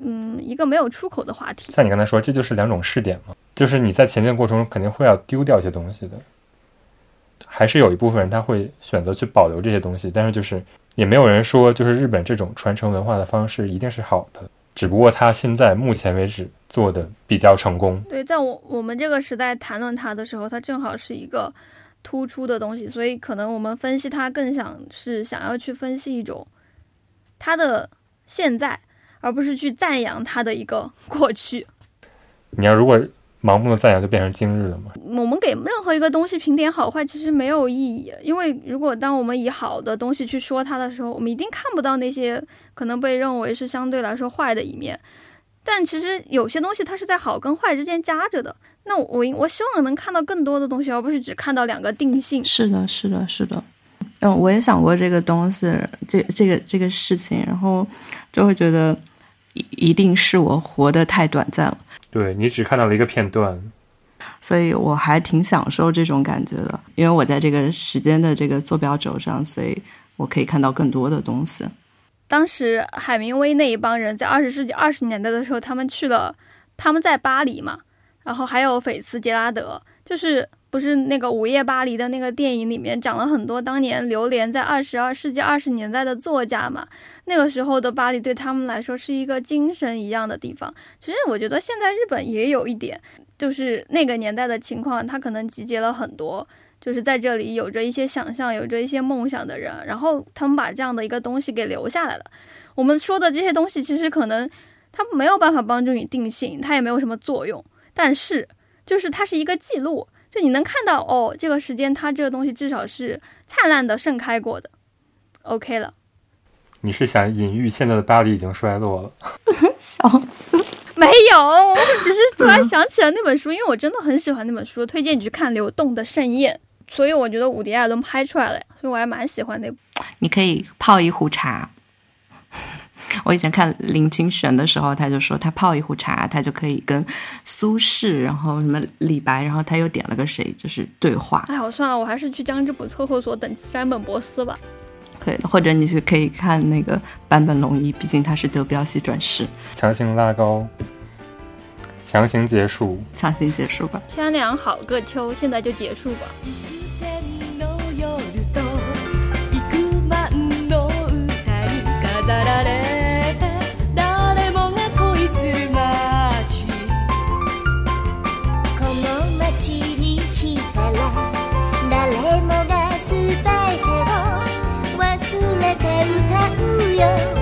嗯，一个没有出口的话题。像你刚才说，这就是两种试点嘛，就是你在前进过程中肯定会要丢掉一些东西的，还是有一部分人他会选择去保留这些东西，但是就是。也没有人说，就是日本这种传承文化的方式一定是好的，只不过他现在目前为止做的比较成功。对，在我我们这个时代谈论它的时候，它正好是一个突出的东西，所以可能我们分析它更想是想要去分析一种它的现在，而不是去赞扬它的一个过去。你要如果。盲目的赞扬就变成今日了吗？我们给任何一个东西评点好坏，其实没有意义。因为如果当我们以好的东西去说它的时候，我们一定看不到那些可能被认为是相对来说坏的一面。但其实有些东西它是在好跟坏之间夹着的。那我我希望能看到更多的东西，而不是只看到两个定性。是的，是的，是的。嗯，我也想过这个东西，这这个这个事情，然后就会觉得一一定是我活得太短暂了。对你只看到了一个片段，所以我还挺享受这种感觉的，因为我在这个时间的这个坐标轴上，所以我可以看到更多的东西。当时海明威那一帮人在二十世纪二十年代的时候，他们去了，他们在巴黎嘛，然后还有菲茨杰拉德，就是。不是那个《午夜巴黎》的那个电影里面讲了很多当年流连在二十二世纪二十年代的作家嘛？那个时候的巴黎对他们来说是一个精神一样的地方。其实我觉得现在日本也有一点，就是那个年代的情况，他可能集结了很多，就是在这里有着一些想象、有着一些梦想的人，然后他们把这样的一个东西给留下来了。我们说的这些东西，其实可能它没有办法帮助你定性，它也没有什么作用，但是就是它是一个记录。就你能看到哦，这个时间它这个东西至少是灿烂的盛开过的，OK 了。你是想隐喻现在的巴黎已经衰落了？笑死！没有，我只是突然想起了那本书，因为我真的很喜欢那本书，推荐你去看《流动的盛宴》。所以我觉得伍迪·艾伦拍出来了，所以我还蛮喜欢那部。你可以泡一壶茶。我以前看林清玄的时候，他就说他泡一壶茶，他就可以跟苏轼，然后什么李白，然后他又点了个谁，就是对话。哎，我算了，我还是去江之浦凑凑所，等山本博司吧。可以，或者你是可以看那个坂本龙一，毕竟他是德彪西转世。强行拉高。强行结束，强行结束吧。天凉好个秋，现在就结束吧。you.